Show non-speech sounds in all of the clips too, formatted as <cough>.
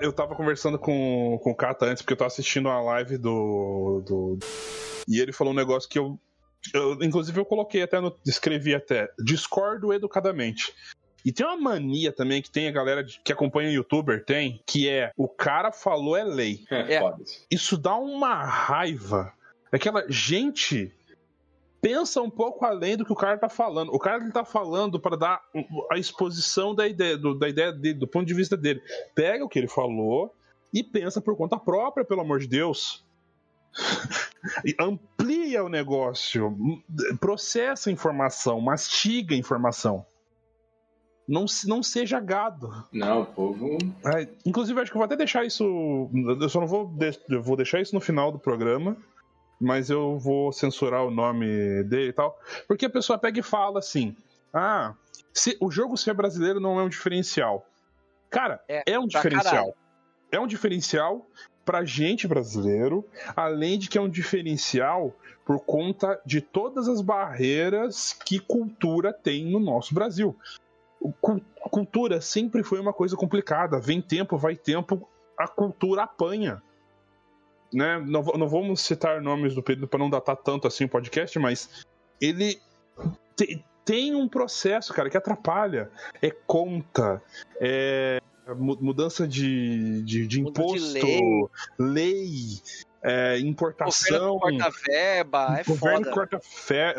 Eu tava conversando com, com o Kata antes, porque eu tava assistindo a live do, do. E ele falou um negócio que eu. eu inclusive, eu coloquei até no. Escrevi até. Discordo educadamente. E tem uma mania também que tem a galera que acompanha o youtuber, tem, que é o cara falou é lei. É, É. foda. Isso dá uma raiva. Aquela gente pensa um pouco além do que o cara tá falando. O cara ele tá falando para dar a exposição da ideia, do, da ideia dele, do ponto de vista dele. Pega o que ele falou e pensa por conta própria, pelo amor de Deus. <laughs> Amplia o negócio, processa a informação, mastiga a informação. Não, não seja gado. Não, o povo. É, inclusive, acho que eu vou até deixar isso. Eu só não vou. de- vou deixar isso no final do programa. Mas eu vou censurar o nome dele e tal. Porque a pessoa pega e fala assim: Ah, se, o jogo ser brasileiro não é um diferencial. Cara, É, é, um diferencial. caralho. É um diferencial pra gente brasileiro, além de que é um diferencial por conta de todas as barreiras que cultura tem no nosso Brasil. Cultura sempre foi uma coisa complicada. Vem tempo, vai tempo, a cultura apanha. Né? Não, não vamos citar nomes do Pedro para não datar tanto assim o podcast, mas ele te- tem um processo, cara, que atrapalha. É conta, é mu- mudança de, de, de Muda de imposto, lei. lei, é, importação. Governo corta verba, é O governo foda. corta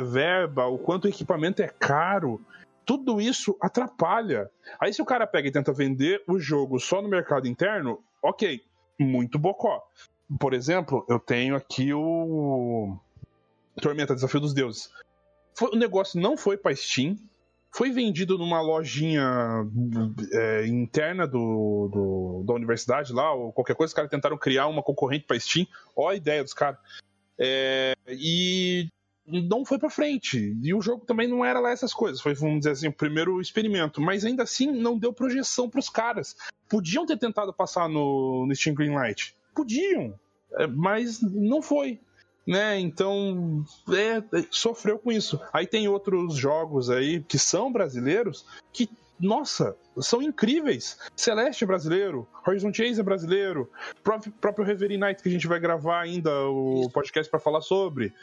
verba, o quanto o equipamento é caro. Tudo isso atrapalha. Aí se o cara pega e tenta vender o jogo só no mercado interno, ok, muito bocó. Por exemplo, eu tenho aqui o Tormenta Desafio dos Deuses. Foi- o negócio não foi pra Steam, foi vendido numa lojinha é, interna do, do- da universidade lá, ou qualquer coisa, os caras tentaram criar uma concorrente pra Steam. Ó a ideia dos caras. É, e não foi pra frente. E o jogo também não era lá essas coisas. Foi, vamos dizer assim, o primeiro experimento. Mas ainda assim não deu projeção pros caras. Podiam ter tentado passar no, no Steam Greenlight. Podiam. É, mas não foi. Né? Então, é, é, sofreu com isso. Aí tem outros jogos aí que são brasileiros que, nossa, são incríveis. Celeste é brasileiro, Horizon Chase é brasileiro, próprio, próprio Reverie Night que a gente vai gravar ainda o Isso. podcast para falar sobre.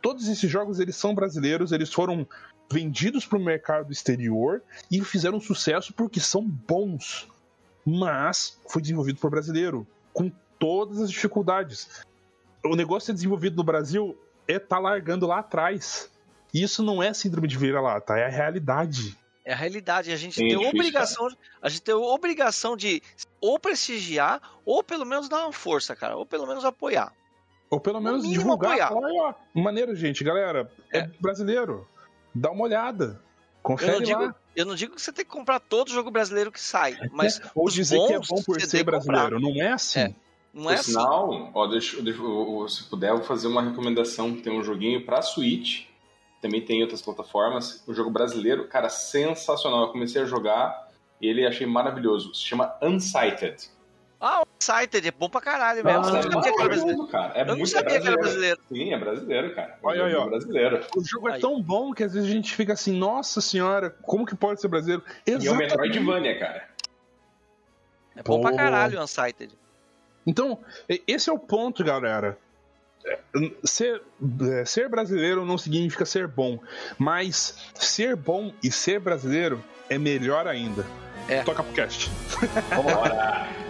Todos esses jogos eles são brasileiros, eles foram vendidos para o mercado exterior e fizeram sucesso porque são bons. Mas foi desenvolvido por brasileiro, com todas as dificuldades. O negócio ser desenvolvido no Brasil é tá largando lá atrás. E isso não é síndrome de vira-lata, é a realidade. É a realidade. A gente Sim, tem é difícil, obrigação, a gente tem obrigação de ou prestigiar ou pelo menos dar uma força, cara, ou pelo menos apoiar. Ou pelo menos divulgar. apoiar. Falar, ó, maneiro, gente, galera, é. É. brasileiro. Dá uma olhada. Eu Confere não, digo, lá. eu não digo que você tem que comprar todo jogo brasileiro que sai, mas Ou os dizer que é bons bom por ser que comprar. brasileiro. Não é assim. É. não Por é assim. sinal, ó, deixa, deixa- se puder, eu vou fazer uma recomendação. Tem um joguinho pra Switch, também tem em outras plataformas. O jogo brasileiro, cara, sensacional. Eu comecei a jogar e ele achei maravilhoso. Se chama Unsighted. Ah, o Sighted é bom pra caralho mesmo. Nossa, eu é não sabia que era brasileiro. cara. É Eu não sabia que era brasileiro. Sim, é brasileiro, cara. O Olha ó. é brasileiro. O jogo é Aí. tão bom que às vezes a gente fica assim, nossa senhora, como que pode ser brasileiro? E é o Exatamente. Metroidvania, cara. É bom pra Pô. caralho o Unsighted. Então, esse é o ponto, galera. Ser, é, ser brasileiro não significa ser bom, mas ser bom e ser brasileiro é melhor ainda. É. Toca pro cast. Bora! <laughs>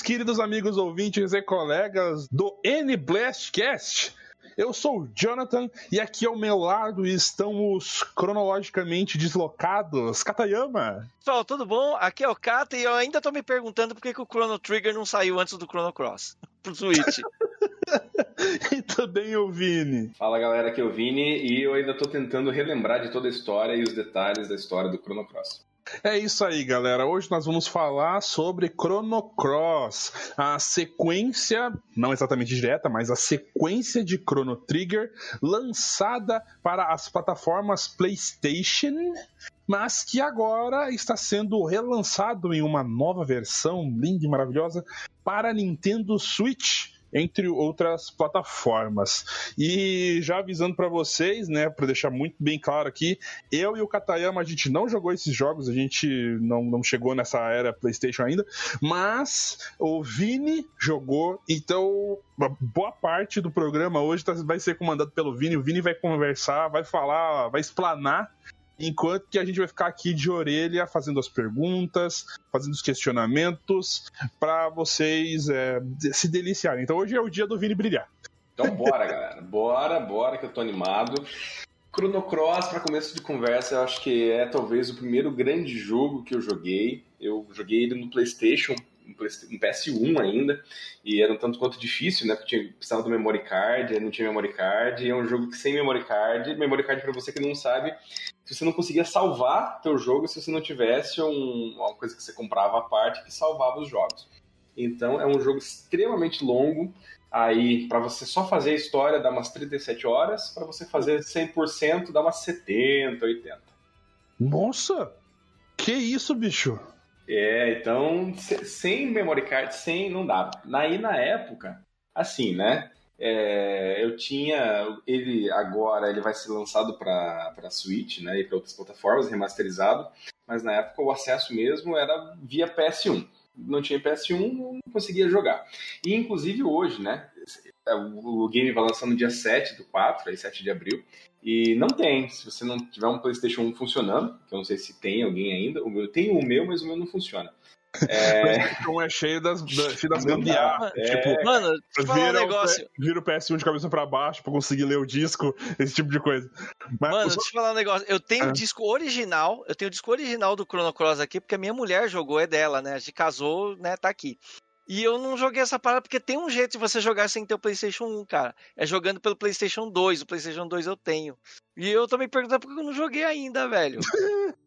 Queridos amigos ouvintes e colegas do N Blastcast. Eu sou o Jonathan e aqui ao meu lado estão os cronologicamente deslocados. Katayama. Pessoal, tudo bom? Aqui é o Kata e eu ainda tô me perguntando por que, que o Chrono Trigger não saiu antes do Chrono Cross <laughs> pro Switch. <laughs> e também o Vini. Fala galera, aqui é o Vini e eu ainda tô tentando relembrar de toda a história e os detalhes da história do Chrono Cross. É isso aí, galera. Hoje nós vamos falar sobre Chrono Cross, a sequência, não exatamente direta, mas a sequência de Chrono Trigger lançada para as plataformas PlayStation, mas que agora está sendo relançado em uma nova versão linda e maravilhosa para Nintendo Switch entre outras plataformas. E já avisando para vocês, né, para deixar muito bem claro aqui, eu e o Katayama a gente não jogou esses jogos, a gente não, não chegou nessa era PlayStation ainda, mas o Vini jogou, então boa parte do programa hoje tá, vai ser comandado pelo Vini. O Vini vai conversar, vai falar, vai explanar enquanto que a gente vai ficar aqui de orelha fazendo as perguntas, fazendo os questionamentos para vocês é, se deliciarem. Então hoje é o dia do Vini brilhar. Então bora, galera. Bora, bora que eu tô animado. Chrono Cross, para começo de conversa, eu acho que é talvez o primeiro grande jogo que eu joguei. Eu joguei ele no PlayStation um PS1 ainda, e era um tanto quanto difícil, né? Porque tinha, precisava do memory card, não tinha memory card, e é um jogo que sem memory card, memory card para você que não sabe, se você não conseguia salvar teu jogo se você não tivesse um, uma coisa que você comprava à parte que salvava os jogos. Então é um jogo extremamente longo, aí para você só fazer a história dá umas 37 horas, para você fazer 100% dá umas 70, 80. Nossa! Que isso, bicho? É, então, sem memory card, sem, não dava. Aí, na época, assim, né? É, eu tinha ele agora ele vai ser lançado para Switch né, e para outras plataformas remasterizado mas na época o acesso mesmo era via PS1 não tinha PS1 não conseguia jogar. E inclusive hoje né o game vai lançar no dia 7 do 4 aí 7 de abril e não tem, se você não tiver um PlayStation 1 funcionando, que eu não sei se tem alguém ainda, o meu tem o meu, mas o meu não funciona. É... O é cheio das, <laughs> das gambiarras. É... Tipo, mano, deixa eu falar um negócio. Vira o PS1 de cabeça pra baixo pra conseguir ler o disco, esse tipo de coisa. Mas, mano, deixa eu falar um negócio. Eu tenho o é. disco original, eu tenho o disco original do Chrono Cross aqui, porque a minha mulher jogou, é dela, né? A gente casou, né? Tá aqui. E eu não joguei essa parada porque tem um jeito de você jogar sem ter o PlayStation 1, cara. É jogando pelo PlayStation 2. O PlayStation 2 eu tenho. E eu tô me perguntando por que eu não joguei ainda, velho. <laughs>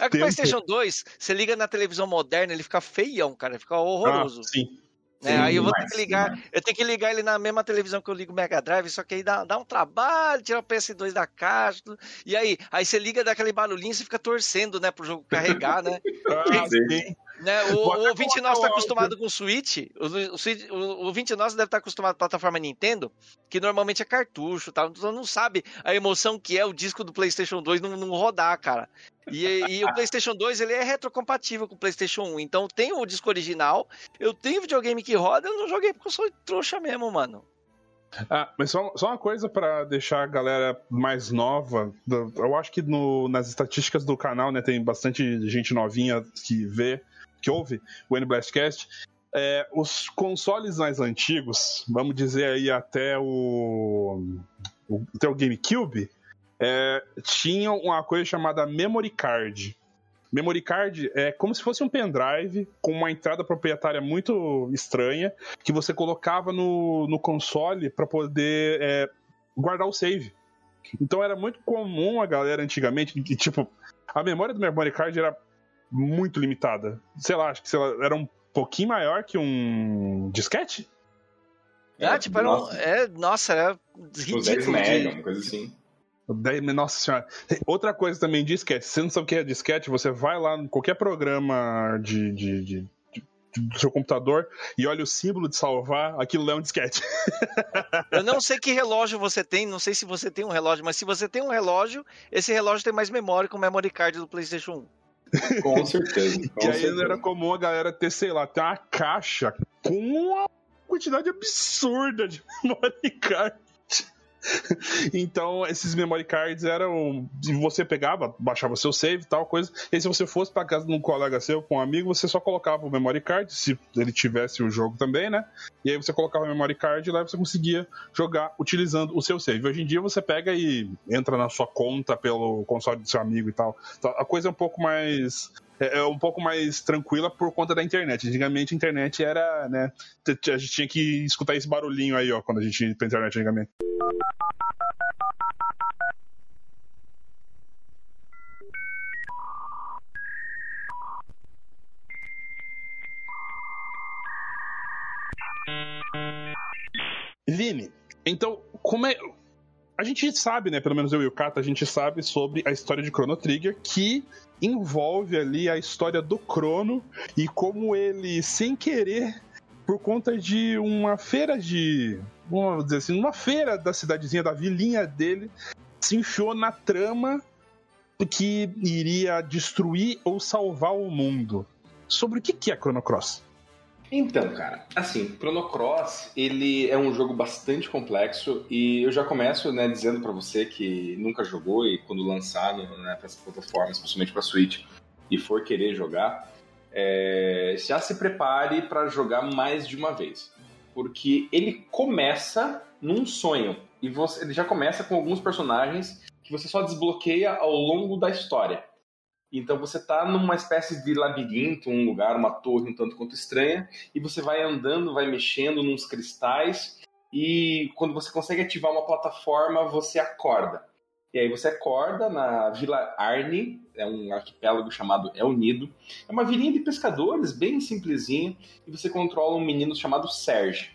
É que o PlayStation 2, você liga na televisão moderna, ele fica feião, cara. Ele fica horroroso. Ah, sim. É, aí eu vou ter que ligar, eu tenho que ligar ele na mesma televisão que eu ligo o Mega Drive, só que aí dá, dá um trabalho, tirar o PS2 da caixa, tudo. e aí, aí você liga daquele barulhinho e você fica torcendo, né, pro jogo carregar, né? <laughs> ah, sim. Né, o, o ouvinte nosso está acostumado com o Switch. O, o, o ouvinte nosso deve estar tá acostumado com a plataforma Nintendo, que normalmente é cartucho, tá? Então não sabe a emoção que é o disco do PlayStation 2 não, não rodar, cara. E, e, o PlayStation 2 ele é retrocompatível com o PlayStation 1. Então tem o disco original, eu tenho videogame que roda, eu não joguei porque eu sou trouxa mesmo, mano. Ah, mas só, só uma coisa para deixar a galera mais nova. Eu acho que no, nas estatísticas do canal, né, tem bastante gente novinha que vê que ouve o N-Blastcast, é, os consoles mais antigos, vamos dizer aí até o, o até o GameCube, é, tinham uma coisa chamada Memory Card. Memory Card é como se fosse um pendrive com uma entrada proprietária muito estranha que você colocava no, no console para poder é, guardar o save. Então era muito comum a galera antigamente, que, tipo, a memória do Memory Card era muito limitada. Sei lá, acho que lá, era um pouquinho maior que um disquete? Ah, tipo, era um, é, nossa, era ridículo. 10 mega, uma coisa assim. Nossa senhora. Outra coisa também, disquete. Se você não sabe o que é disquete, você vai lá em qualquer programa de, de, de, de do seu computador e olha o símbolo de salvar, aquilo é um disquete. Eu não sei que relógio você tem, não sei se você tem um relógio, mas se você tem um relógio, esse relógio tem mais memória que o memory card do PlayStation 1. Com certeza. Com e aí certeza. era comum a galera ter, sei lá, ter uma caixa com uma quantidade absurda de <laughs> memory card. <laughs> então, esses memory cards eram. Você pegava, baixava seu save tal coisa. E se você fosse para casa de um colega seu, com um amigo, você só colocava o memory card, se ele tivesse o jogo também, né? E aí você colocava o memory card e lá você conseguia jogar utilizando o seu save. Hoje em dia você pega e entra na sua conta pelo console do seu amigo e tal. Então, a coisa é um pouco mais é, é, um pouco mais tranquila por conta da internet. Antigamente a internet era, né? A gente tinha que escutar esse barulhinho aí, ó, quando a gente ia pra internet antigamente. Vini, então, como é. A gente sabe, né? Pelo menos eu e o Kata, a gente sabe sobre a história de Chrono Trigger que envolve ali a história do Crono e como ele, sem querer, por conta de uma feira de. Vamos dizer assim, uma feira da cidadezinha, da vilinha dele, se enfiou na trama que iria destruir ou salvar o mundo. Sobre o que é Chrono Cross? Então, cara, assim, Chrono Cross, ele é um jogo bastante complexo e eu já começo, né, dizendo para você que nunca jogou e quando lançar né, para essas plataformas, principalmente para Switch, e for querer jogar, é, já se prepare para jogar mais de uma vez, porque ele começa num sonho e você, ele já começa com alguns personagens que você só desbloqueia ao longo da história. Então você está numa espécie de labirinto, um lugar, uma torre um tanto quanto estranha, e você vai andando, vai mexendo nos cristais, e quando você consegue ativar uma plataforma, você acorda. E aí você acorda na Vila Arne, é um arquipélago chamado El Nido. É uma vilinha de pescadores, bem simplesinha, e você controla um menino chamado Serge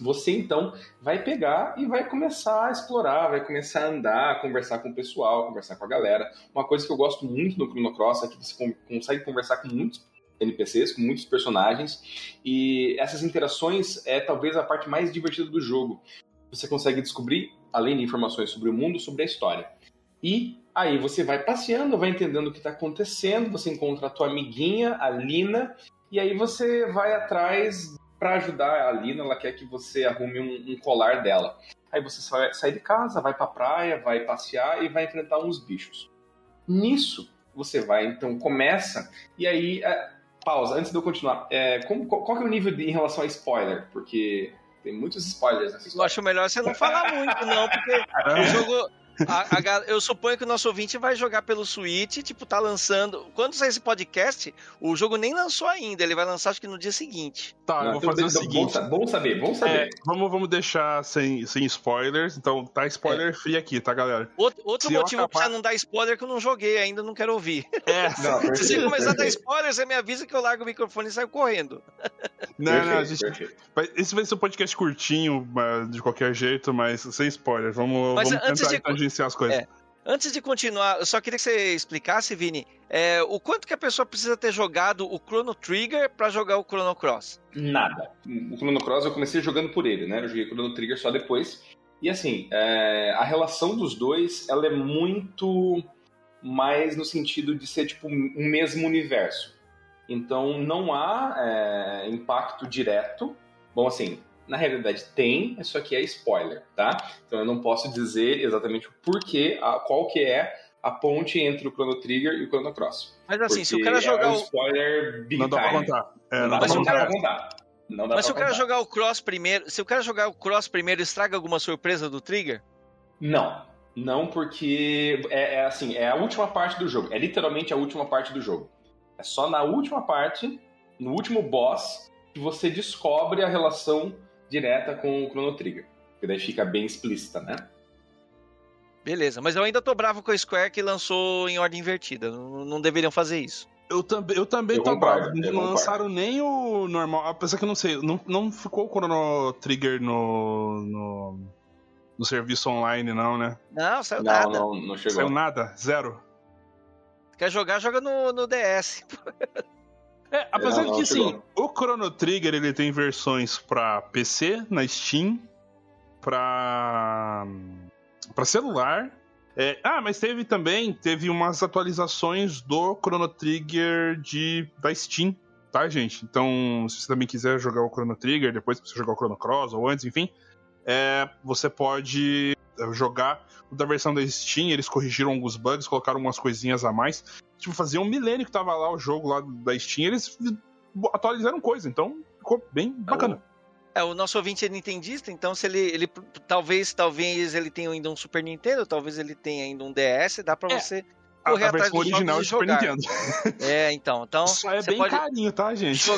você então vai pegar e vai começar a explorar, vai começar a andar, conversar com o pessoal, conversar com a galera. Uma coisa que eu gosto muito no Chrono Cross é que você consegue conversar com muitos NPCs, com muitos personagens, e essas interações é talvez a parte mais divertida do jogo. Você consegue descobrir, além de informações sobre o mundo, sobre a história. E aí você vai passeando, vai entendendo o que está acontecendo, você encontra a tua amiguinha, a Lina, e aí você vai atrás para ajudar a Lina, ela quer que você arrume um, um colar dela. Aí você sai, sai de casa, vai pra praia, vai passear e vai enfrentar uns bichos. Nisso, você vai, então, começa, e aí. É, pausa, antes de eu continuar. É, como, qual, é o nível de, em relação a spoiler? Porque tem muitos spoilers nessa história. Eu acho melhor você não falar muito, não, porque o jogo, a, a, eu suponho que o nosso ouvinte vai jogar pelo Switch, tipo, tá lançando. Quando sair esse podcast, o jogo nem lançou ainda, ele vai lançar acho que no dia seguinte. Tá, eu vou fazer o seguinte. Bom, saber, bom saber. É, vamos, vamos deixar sem, sem spoilers, então tá spoiler é. free aqui, tá, galera? Outro, outro motivo acabar... pra não dar spoiler é que eu não joguei ainda, não quero ouvir. É. <laughs> Não, Se você começar a dar spoiler, você me avisa que eu largo o microfone e saio correndo. Não, perfeito, não, a gente. Esse vai ser um podcast curtinho, de qualquer jeito, mas sem spoiler. Vamos, mas vamos tentar de... tangenciar as coisas. É. Antes de continuar, eu só queria que você explicasse, Vini, é, o quanto que a pessoa precisa ter jogado o Chrono Trigger para jogar o Chrono Cross? Nada. O Chrono Cross eu comecei jogando por ele, né? Eu joguei o Chrono Trigger só depois. E assim, é, a relação dos dois, ela é muito mais no sentido de ser tipo um mesmo universo. Então não há é, impacto direto. Bom, assim, na realidade tem, isso aqui é spoiler, tá? Então eu não posso dizer exatamente o porquê, a, qual que é a ponte entre o Chrono Trigger e o Chrono Cross. Mas assim, se o cara jogar é um spoiler big não dá time. Pra contar. É, não, dá pra contar. contar. Não dá Mas se o cara jogar o Cross primeiro, se o cara jogar o Cross primeiro, estraga alguma surpresa do Trigger? Não. Não, porque é, é assim, é a última parte do jogo. É literalmente a última parte do jogo. É só na última parte, no último boss, que você descobre a relação direta com o Chrono Trigger. Que daí fica bem explícita, né? Beleza, mas eu ainda tô bravo com a Square que lançou em ordem invertida. Não, não deveriam fazer isso. Eu, tam eu também eu tô bravo. Não lançaram nem o normal. Apesar que eu não sei, não, não ficou o Chrono Trigger no, no, no serviço online, não, né? Não, saiu não, nada. Não, não chegou. Saiu nada? Zero? Quer jogar, joga no, no DS. <laughs> É, apesar de que, assim, o Chrono Trigger ele tem versões pra PC, na Steam, pra, pra celular. É, ah, mas teve também, teve umas atualizações do Chrono Trigger de, da Steam, tá, gente? Então, se você também quiser jogar o Chrono Trigger, depois você jogar o Chrono Cross ou antes, enfim, é, você pode jogar da versão da Steam, eles corrigiram alguns bugs, colocaram umas coisinhas a mais. Tipo, fazia um milênio que tava lá o jogo lá da Steam, eles atualizaram coisa, então ficou bem bacana. É, o nosso ouvinte é nintendista, então se ele, ele talvez, talvez ele tenha ainda um Super Nintendo, talvez ele tenha ainda um DS, dá para é. você correr a, a atrás do original Super Nintendo. É, então, então Só é bem pode... carinho, tá, gente?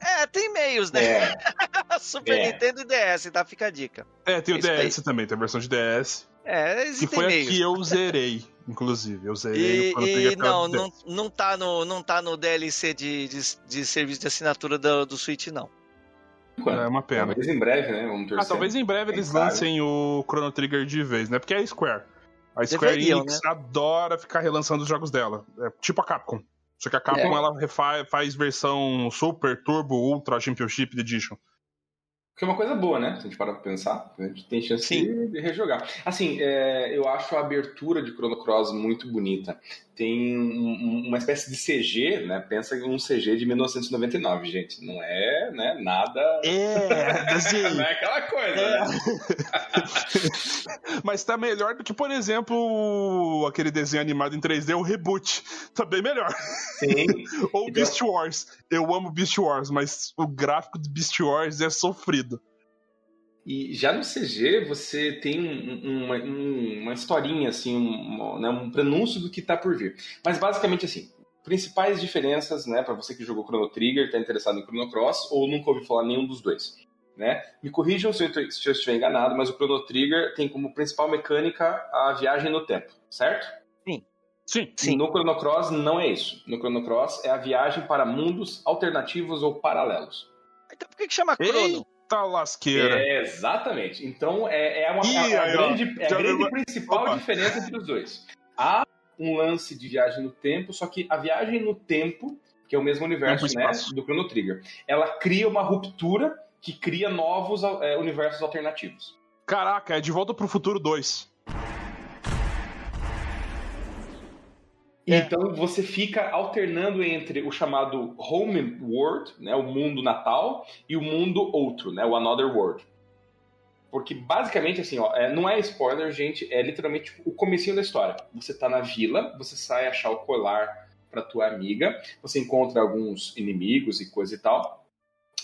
É, tem meios, né? É. <laughs> Super é. Nintendo e DS, tá? Fica a dica. É, tem o DS aí. também, tem a versão de DS. É, existem Que foi meios. a que eu zerei, inclusive. Eu zerei e, e não, não, não, tá no, não tá no DLC de, de, de serviço de assinatura do, do Switch, não. É uma pena. Talvez em breve, né? Vamos torcer. Ah, talvez em breve Quem eles sabe? lancem o Chrono Trigger de vez, né? Porque é a Square. A Square Deveriam, Enix adora ficar relançando os jogos dela. É tipo a Capcom. Só que a Capcom É. ela faz versão Super, Turbo, Ultra, Championship Edition. Que é uma coisa boa, né? Se a gente parar pra pensar, a gente tem chance Sim. de, rejogar. Assim, é, eu acho a abertura de Chrono Cross muito bonita. Tem um- um- uma espécie de CG, né? Pensa em um CG de 1999, gente. Não é né, nada. É, <laughs> assim. Não é aquela coisa, É. né? <laughs> Mas tá melhor do que, por exemplo, aquele desenho animado em 3D, o Reboot. Tá bem melhor. Sim. <laughs> Ou Então- Beast Wars. Eu amo Beast Wars, mas o gráfico de Beast Wars é sofrido. E já no CG você tem um- um- uma, um- uma historinha, assim, um, né, um prenúncio do que tá por vir. Mas basicamente assim, principais diferenças, né, para você que jogou Chrono Trigger, tá interessado em Chrono Cross ou nunca ouviu falar nenhum dos dois. Né? Me corrijam se eu, se eu estiver enganado, mas o Chrono Trigger tem como principal mecânica a viagem no tempo, certo? Sim. Sim. No Chrono Cross não é isso. No Chrono Cross é a viagem para mundos alternativos ou paralelos. Então por que, que chama Crono? Eita lasqueira. É, exatamente. Então é, é uma Ih, é a aí, grande, é a grande principal Opa. diferença entre os dois. Há um lance de viagem no tempo, só que a viagem no tempo, que é o mesmo universo Tempo né, do Chrono Trigger, ela cria uma ruptura que cria novos é, universos alternativos. Caraca, é de volta pro futuro 2. É. Então você fica alternando entre o chamado home world, né, o mundo natal, e o mundo outro, né, o another world. Porque basicamente assim, ó, é, não é spoiler, gente, é literalmente o comecinho da história. Você tá na vila, você sai achar o colar pra tua amiga, você encontra alguns inimigos e coisa e tal,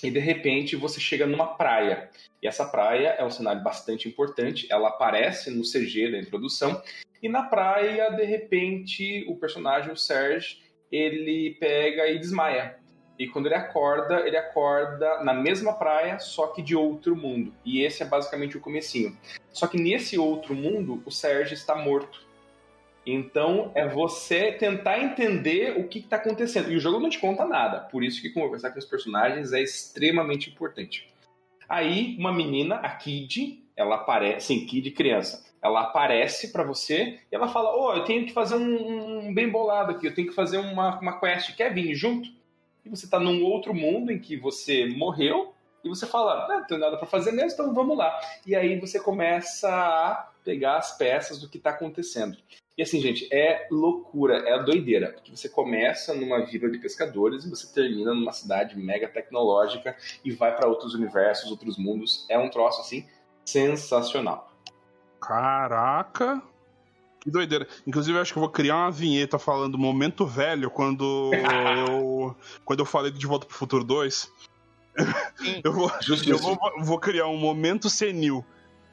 e de repente você chega numa praia. E essa praia é um cenário bastante importante, ela aparece no CG da introdução, e na praia, de repente, o personagem, o Serge, ele pega e desmaia. E quando ele acorda, ele acorda na mesma praia, só que de outro mundo. E esse é basicamente o comecinho. Só que nesse outro mundo, o Serge está morto. Então é você tentar entender o que está acontecendo. E o jogo não te conta nada. Por isso que conversar com os personagens é extremamente importante. Aí, uma menina, a Kid, ela aparece, sim, Kid criança, ela aparece pra você e ela fala: Ô, eu tenho que fazer um, um bem bolado aqui, eu tenho que fazer uma, uma quest, quer vir junto? E você tá num outro mundo em que você morreu e você fala: Não, não tenho nada pra fazer mesmo, então vamos lá. E aí você começa a pegar as peças do que tá acontecendo. E assim, gente, é loucura, é doideira. Porque você começa numa vila de pescadores e você termina numa cidade mega tecnológica e vai pra outros universos, outros mundos. É um troço, assim, sensacional. Caraca. Que doideira. Inclusive, eu acho que eu vou criar uma vinheta falando momento velho quando <laughs> eu. Quando eu falei de De Volta pro Futuro 2. Sim. Eu vou, eu vou, vou criar um momento senil.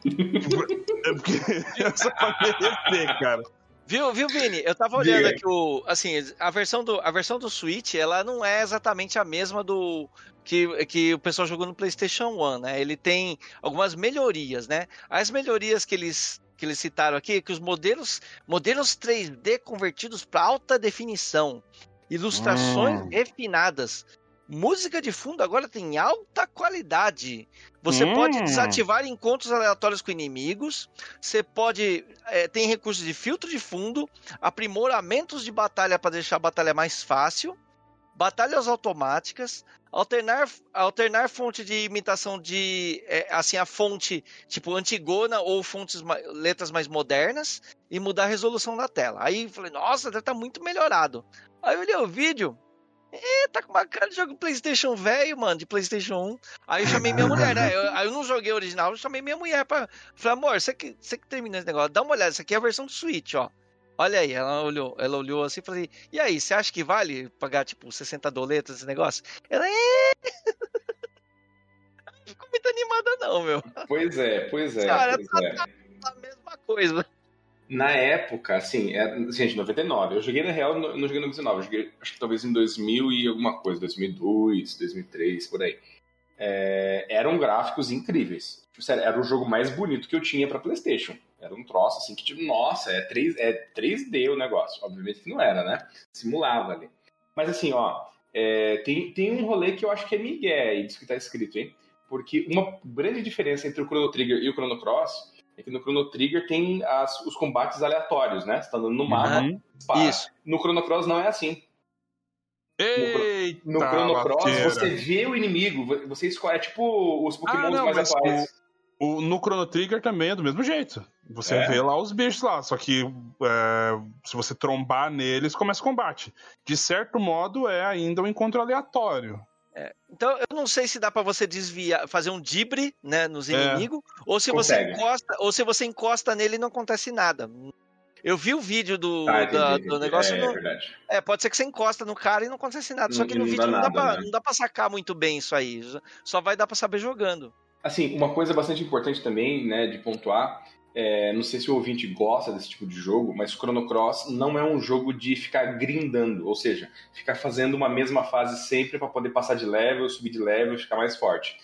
É porque <laughs> é só merecer, cara. Viu, viu, Vini? Eu tava olhando aqui o. Assim, a versão, do, a versão do Switch, ela não é exatamente a mesma do. Que, que o pessoal jogou no PlayStation 1, né? Ele tem algumas melhorias, né? As melhorias que eles, que eles citaram aqui é que os modelos, modelos 3D convertidos para alta definição, ilustrações Hum. refinadas, música de fundo agora tem alta qualidade. Você Hum. pode desativar encontros aleatórios com inimigos. Você pode. é, tem recursos de filtro de fundo, aprimoramentos de batalha para deixar a batalha mais fácil, batalhas automáticas, alternar, alternar fonte de imitação de. é, assim, a fonte tipo Antigona ou fontes, letras mais modernas e mudar a resolução da tela. Aí falei, nossa, deve estar muito melhorado. Aí eu olhei o vídeo. É, tá com uma cara de jogo PlayStation velho, mano, de PlayStation 1. Aí eu chamei minha mulher, né? Eu, aí eu não joguei original, eu chamei minha mulher pra. Falei, amor, você que, você que terminou esse negócio, dá uma olhada, isso aqui é a versão do Switch, ó. Olha aí, ela olhou, ela olhou assim e falei, e aí, você acha que vale pagar, tipo, 60 doletas esse negócio? Ela, é. Não <laughs> ficou muito animada, não, meu. Pois é, pois é. Cara, pois tá- é. A mesma coisa. Na época, assim, é, gente, 99. Eu joguei na real, não não joguei no 99. Eu joguei, acho que talvez em 2000 e alguma coisa, 2002, 2003, por aí. É, eram gráficos incríveis. Tipo, sério, era o jogo mais bonito que eu tinha pra PlayStation. Era um troço assim que, tipo, nossa, é, 3, é 3D o negócio. Obviamente que não era, né? Simulava ali. Mas assim, ó, é, tem, tem um rolê que eu acho que é Miguel aí, disso que tá escrito, hein? porque uma grande diferença entre o Chrono Trigger e o Chrono Cross é que no Chrono Trigger tem as, os combates aleatórios, né? Você tá andando no mapa, Uhum. para. Isso. No Chrono Cross não é assim. Eita, No Chrono Cross, você vê o inimigo, vo- você escolhe, é tipo os Pokémon Ah, mais atuais. O, no Chrono Trigger também é do mesmo jeito. Você É. vê lá os bichos lá, só que é, se você trombar neles, começa o combate. De certo modo, é ainda um encontro aleatório. Então, eu não sei se dá pra você desviar, fazer um dibre, né, nos É. inimigos, ou se Consegue. você encosta, ou se você encosta nele e não acontece nada. Eu vi o vídeo do, Ah, entendi, da- do negócio. É, não- é verdade. é, pode ser que você encosta no cara e não acontece nada. Só que no não vídeo dá não, dá nada, pra, né? não dá pra sacar muito bem isso aí. Só vai dar pra saber jogando. Assim, uma coisa bastante importante também, né, de pontuar, é, não sei se o ouvinte gosta desse tipo de jogo, mas Chrono Cross não é um jogo de ficar grindando, ou seja, ficar fazendo uma mesma fase sempre para poder passar de level, subir de level, ficar mais forte.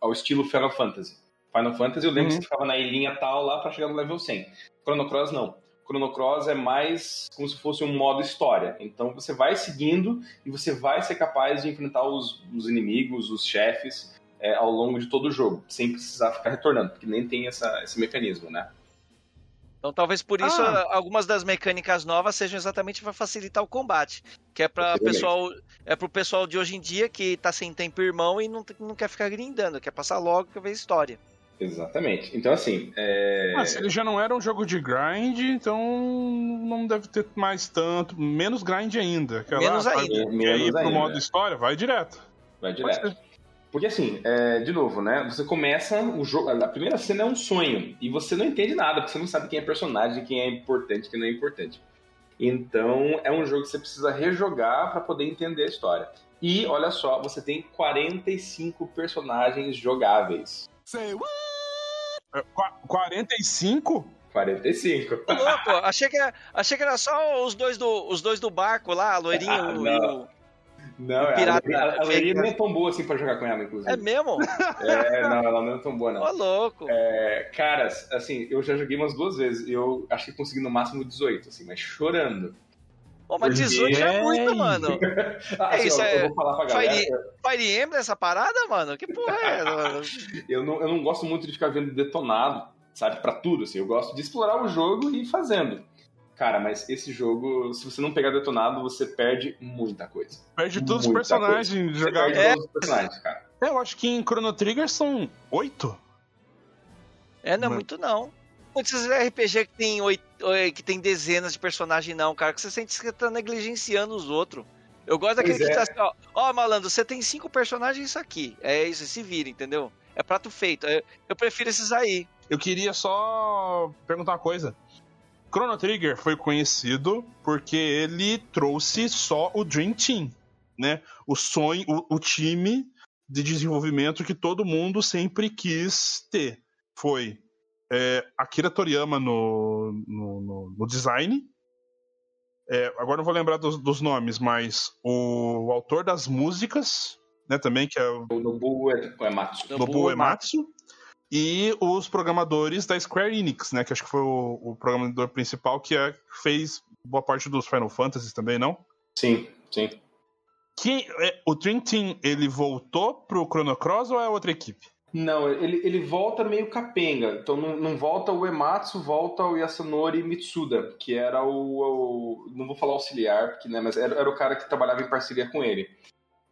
Ao estilo Final Fantasy. Final Fantasy eu lembro Uhum. que você ficava na ilhinha tal lá para chegar no level 100. Chrono Cross não. Chrono Cross é mais como se fosse um modo história. Então você vai seguindo e você vai ser capaz de enfrentar os, os inimigos, os chefes, é, ao longo de todo o jogo, sem precisar ficar retornando, porque nem tem essa, esse mecanismo, né? Então talvez por isso Ah. algumas das mecânicas novas sejam exatamente para facilitar o combate, que é para pessoal é pro pessoal de hoje em dia que tá sem tempo irmão e não, não quer ficar grindando, quer passar logo que ver a história. Exatamente. Então, assim, é... Ah, se ele já não era um jogo de grind, então não deve ter mais tanto. Menos grind ainda. Menos sabe, ainda. Ir Menos pro ainda. modo história? Vai direto. vai direto. Porque, assim, é, de novo, né? Você começa o jogo... A primeira cena é um sonho, e você não entende nada, porque você não sabe quem é personagem, quem é importante, quem não é importante. Então, é um jogo que você precisa rejogar para poder entender a história. E, olha só, você tem 45 personagens jogáveis. É, qua- 45? 45. Ô, louco, achei que, era, achei que era só os dois do, os dois do barco lá, a loirinha Ah, e o. Não, a pirata- Loirinha- a Loirinha nem é tão boa assim pra jogar com ela, inclusive. É mesmo? <laughs> É, não, ela não é tão boa, não. Ô, louco. É, cara, assim, eu já joguei umas duas vezes e eu acho que consegui no máximo 18, assim, mas chorando. Ô, mas Porque- 18 já é muito, mano. <laughs> Ah, É assim, isso, ó, é Eu vou falar pra galera, Fire, Fire Emblem essa parada, mano? Que porra é essa? mano? <laughs> eu não, eu não gosto muito de ficar vendo detonado, sabe, pra tudo, assim, eu gosto de explorar o jogo e ir fazendo. Cara, mas esse jogo, se você não pegar detonado, você perde muita coisa. Perde todos os Muita personagens Você jogados. perde É. todos os personagens, cara. Eu acho que em Chrono Trigger são oito. É, não é muito não. Muitos RPG que tem, oito, oi, que tem dezenas de personagens, não, cara, que você sente que você tá negligenciando os outros. Eu gosto daquele Pois que é. tá assim, ó, ó, malandro, você tem cinco personagens isso aqui. É isso, se vira, entendeu? É prato feito. Eu, eu prefiro esses aí. Eu queria só perguntar uma coisa. Chrono Trigger foi conhecido porque ele trouxe só o Dream Team, né? O sonho, o, o time de desenvolvimento que todo mundo sempre quis ter. Foi é, Akira Toriyama no, no, no- no design. É, agora não vou lembrar dos, dos nomes, mas o, autor das músicas, né, também, que é o O Nobu é, é Matsu. E os programadores da Square Enix, né? Que acho que foi o, o programador principal que é, fez boa parte dos Final Fantasy também, não? Sim, sim. Que, é, o Dream Team, ele voltou pro Chrono Cross ou é outra equipe? Não, ele, ele volta meio capenga. Então não, não volta o Ematsu, volta o Yasunori Mitsuda, que era o, o- Não vou falar auxiliar, porque, né, mas era, era o cara que trabalhava em parceria com ele.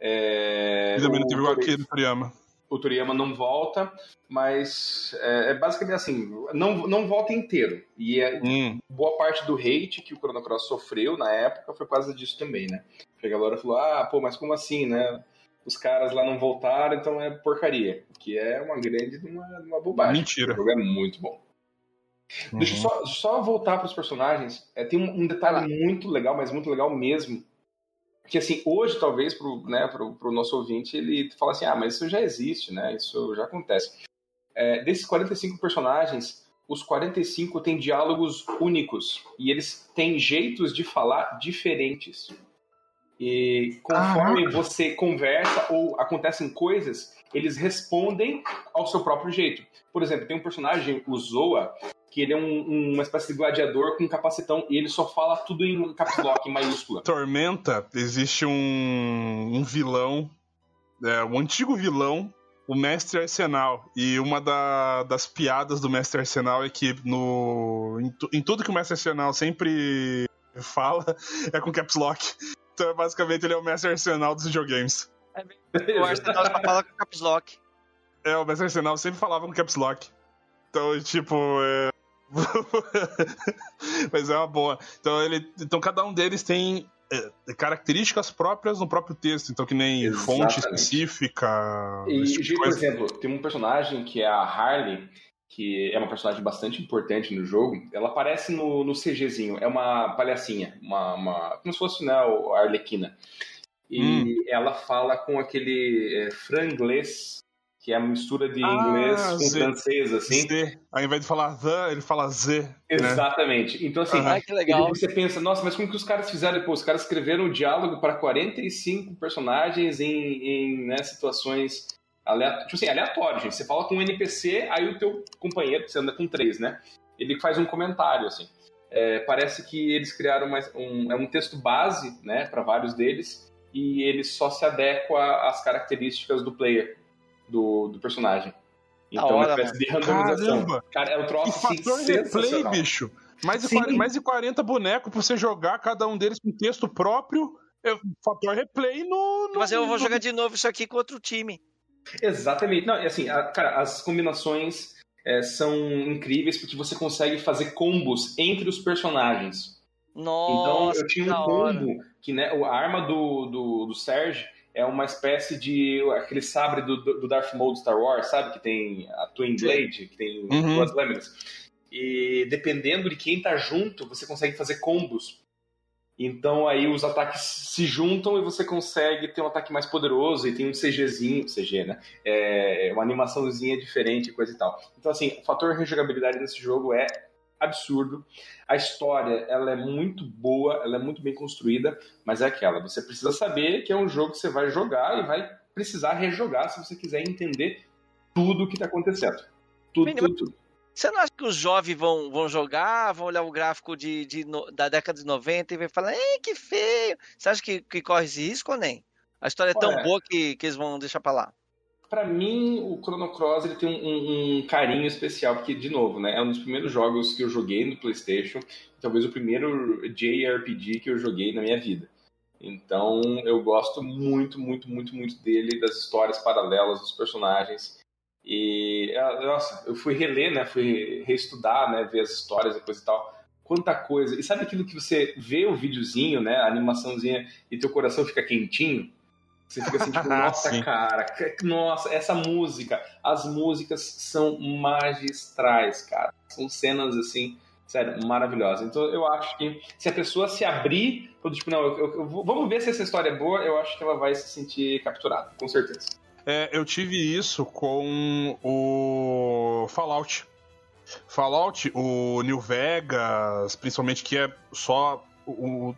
É, E também não teve o Akira Toriyama. O Toriyama não volta, mas é, é basicamente assim, não, não volta inteiro. E é, Hum, boa parte do hate que o Chrono Cross sofreu na época foi por causa disso também, né? Porque a galera falou, ah, pô, mas como assim, né? Os caras lá não voltaram, então é porcaria. Que é uma grande uma, uma bobagem. Mentira. O jogo é muito bom. Deixa eu uhum. só, só voltar para os personagens. É, tem um, um detalhe muito legal, mas muito legal mesmo. Que assim, hoje talvez pro, né, pro, pro nosso ouvinte ele fala assim: ah, mas isso já existe, né? Isso já acontece. É, desses 45 personagens, os 45 têm diálogos únicos e eles têm jeitos de falar diferentes. E conforme você conversa ou acontecem coisas, eles respondem ao seu próprio jeito. Por exemplo, tem um personagem, o Zoa, que ele é um- uma espécie de gladiador com um capacetão e ele só fala tudo em caps lock, em maiúscula. Tormenta, existe um, um vilão, é, um antigo vilão, o Mestre Arsenal. E uma da, das piadas do Mestre Arsenal é que no, em, em tudo que o Mestre Arsenal sempre <laughs> fala é com caps lock. Então, basicamente, ele é o Mestre Arsenal dos videogames. O Arsenal só fala com caps lock. É, o Mestre Arsenal sempre falava com caps lock. Então, tipo, é... <laughs> Mas é uma boa. Então, ele, então cada um deles tem é, características próprias no próprio texto, então que nem Exatamente. fonte específica. E, tipo por exemplo, tem um personagem que é a Harley, que é uma personagem bastante importante no jogo. Ela aparece no, no CGzinho, é uma palhacinha, uma, uma como se fosse né, a Arlequina. E hum. ela fala com aquele é, franglês que é a mistura de ah, inglês com Z. francês, assim. Z. Ao invés de falar the, ele fala Z. Né? Exatamente. Né? Então, assim, ah, que legal. você pensa, nossa, mas como que os caras fizeram? Pô, os caras escreveram um diálogo para 45 personagens em, em né, situações aleatórias. Tipo assim, aleatório, gente. Você fala com um NPC, aí o teu companheiro, você anda com três, né? Ele faz um comentário, assim. É, parece que eles criaram mais um, é um texto base, né, para vários deles, e ele só se adequa às características do player do, do personagem. Então, hora, uma espécie de randomização. Caramba. Cara, é um troço que fator assim, replay, bicho. Mais de, 40, mais de 40 bonecos pra você jogar, cada um deles com texto próprio. É, fator replay no, no, Mas eu vou jogar de novo isso aqui com outro time. Exatamente. Não, assim, a, cara, as combinações é, são incríveis porque você consegue fazer combos entre os personagens. Nossa, então eu tinha um combo que né, a arma do, do, do Serge é uma espécie de aquele sabre do, do Darth Maul do Star Wars, sabe? Que tem a Twin Blade, que tem uhum. duas lâminas. E dependendo de quem tá junto, você consegue fazer combos. Então aí os ataques se juntam e você consegue ter um ataque mais poderoso e tem um CGzinho, CG, né? É uma animaçãozinha diferente, coisa e tal. Então assim, o fator rejogabilidade nesse jogo é absurdo. A história, ela é muito boa, ela é muito bem construída, mas é aquela, você precisa saber que é um jogo que você vai jogar e vai precisar rejogar se você quiser entender tudo o que está acontecendo. Tudo, tudo, tudo. Você não acha que os jovens vão, vão jogar, vão olhar o gráfico de, de da década de 90 e vai falar, Ei, que feio! Você acha que, que corre esse risco ou nem? A história é tão boa que, que eles vão deixar pra lá para mim, o Chrono Cross ele tem um, um, carinho especial, porque, de novo, né, é um dos primeiros jogos que eu joguei no PlayStation, talvez o primeiro JRPG que eu joguei na minha vida. Então, eu gosto muito, muito, muito, muito dele, das histórias paralelas dos personagens. E, é, nossa, eu fui reler, né, fui reestudar, né, ver as histórias e coisa e tal. Quanta coisa. E sabe aquilo que você vê o videozinho, né, a animaçãozinha, e teu coração fica quentinho? Você fica assim, tipo, <laughs> nossa, cara, nossa, essa música. As músicas são magistrais, cara. São cenas, assim, sério, maravilhosas. Então eu acho que se a pessoa se abrir, tipo, não, eu, eu, eu, vamos ver se essa história é boa, eu acho que ela vai se sentir capturada, com certeza. É, eu tive isso com o Fallout. Fallout, o New Vegas, principalmente, que é só o,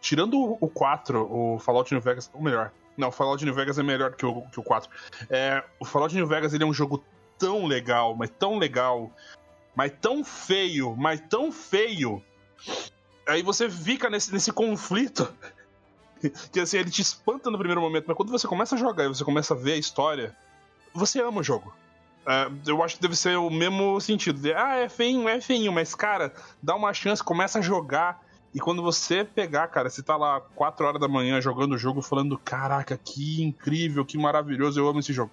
tirando o 4, o Fallout New Vegas, ou melhor, não, o Fallout New Vegas é melhor que o, que o 4. É, o Fallout New Vegas ele é um jogo tão legal, mas tão legal, mas tão feio, mas tão feio. Aí você fica nesse, nesse conflito <laughs> que assim, ele te espanta no primeiro momento, mas quando você começa a jogar e você começa a ver a história, você ama o jogo. É, eu acho que deve ser o mesmo sentido. De, ah, é feinho, é feinho, mas cara, dá uma chance, começa a jogar e quando você pegar, cara, você tá lá 4 horas da manhã jogando o jogo, falando: Caraca, que incrível, que maravilhoso, eu amo esse jogo.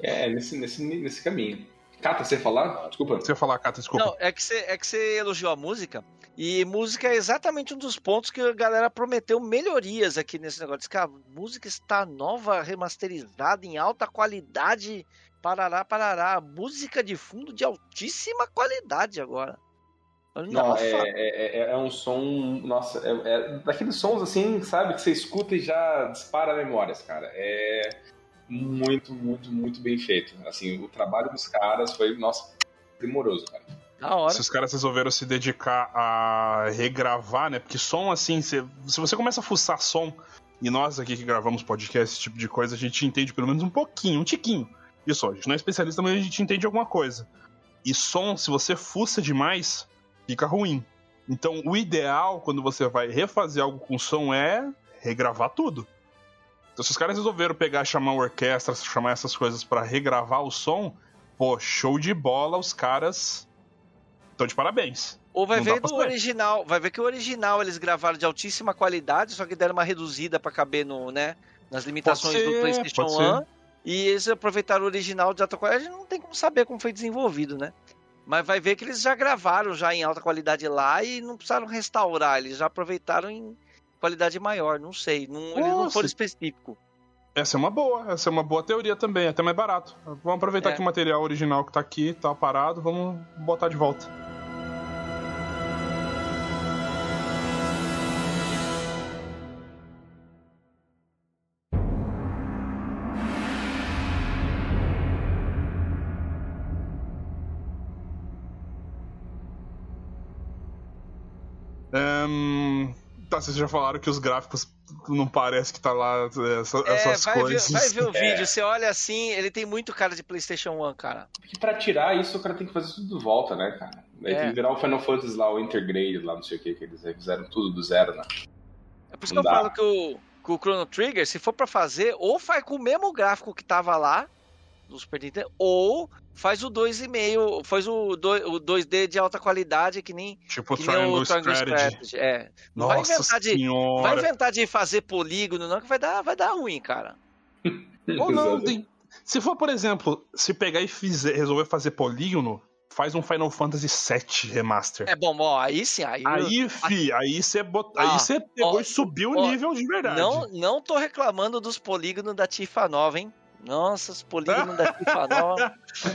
É, nesse, nesse, nesse caminho. Cata, você ia falar? Desculpa. Você ia falar, Cata, desculpa. Não, é que você, é que você elogiou a música. E música é exatamente um dos pontos que a galera prometeu melhorias aqui nesse negócio. Que a música está nova, remasterizada, em alta qualidade. Parará, parará. Música de fundo de altíssima qualidade agora. Não, é, é, é, é, um som. Nossa, é, é, daqueles sons assim, sabe, que você escuta e já dispara memórias, cara. É muito, muito, muito bem feito. Assim, o trabalho dos caras foi, nossa, primoroso, cara. Da hora. Se os caras resolveram se dedicar a regravar, né? Porque som assim, se, se você começa a fuçar som, e nós aqui que gravamos podcast, esse tipo de coisa, a gente entende pelo menos um pouquinho, um tiquinho. Isso, a gente não é especialista, mas a gente entende alguma coisa. E som, se você fuça demais, fica ruim. Então, o ideal quando você vai refazer algo com som é regravar tudo. Então, se os caras resolveram pegar, chamar uma orquestra, chamar essas coisas para regravar o som, pô, show de bola, os caras estão de parabéns. Ou vai Não ver do original, vai ver que o original eles gravaram de altíssima qualidade, só que deram uma reduzida pra caber no, né, nas limitações Pode do ser, PlayStation pode 1. E eles aproveitaram o original de alta qualidade, não tem como saber como foi desenvolvido, né? Mas vai ver que eles já gravaram já em alta qualidade lá e não precisaram restaurar, eles já aproveitaram em qualidade maior, não sei, não, eles não Nossa. foram específicos. Essa é uma boa, essa é uma boa teoria também, até mais barato. Vamos aproveitar É. que o material original que tá aqui, tá parado, vamos botar de volta. Ahn, tá, vocês já falaram que os gráficos não parece que tá lá essa- É, essas vai ver, coisas. vai ver o <laughs> É. vídeo, você olha assim, ele tem muito cara de PlayStation 1, cara. Porque pra tirar isso, o cara tem que fazer tudo de volta, né, cara? Aí É. tem que virar o Final Fantasy lá, o Intergrade lá, não sei o que, que eles fizeram tudo do zero, né? É por isso que Não eu dá. falo que o, que o Chrono Trigger, se for pra fazer, ou faz com o mesmo gráfico que tava lá, do Super Nintendo, ou faz o 2,5, faz o, doi- o 2D de alta qualidade, que nem, Tipo que nem o Triangle Strategy. Strategy. É. Não vai Nossa inventar, de, senhora. vai inventar de fazer polígono, não, que vai dar, vai dar ruim, cara. <laughs> Ou não, tem- se for, por exemplo, se pegar e fizer, resolver fazer polígono, faz um Final Fantasy VII Remaster. É bom, ó, aí sim, aí, eu- Aí, fi, aí você bot... Ah, aí você pegou ó, e subiu ó, o nível de verdade. não, não tô reclamando dos polígonos da Tifa nova, hein? Nossa, os polígonos <laughs> da Tifa nova.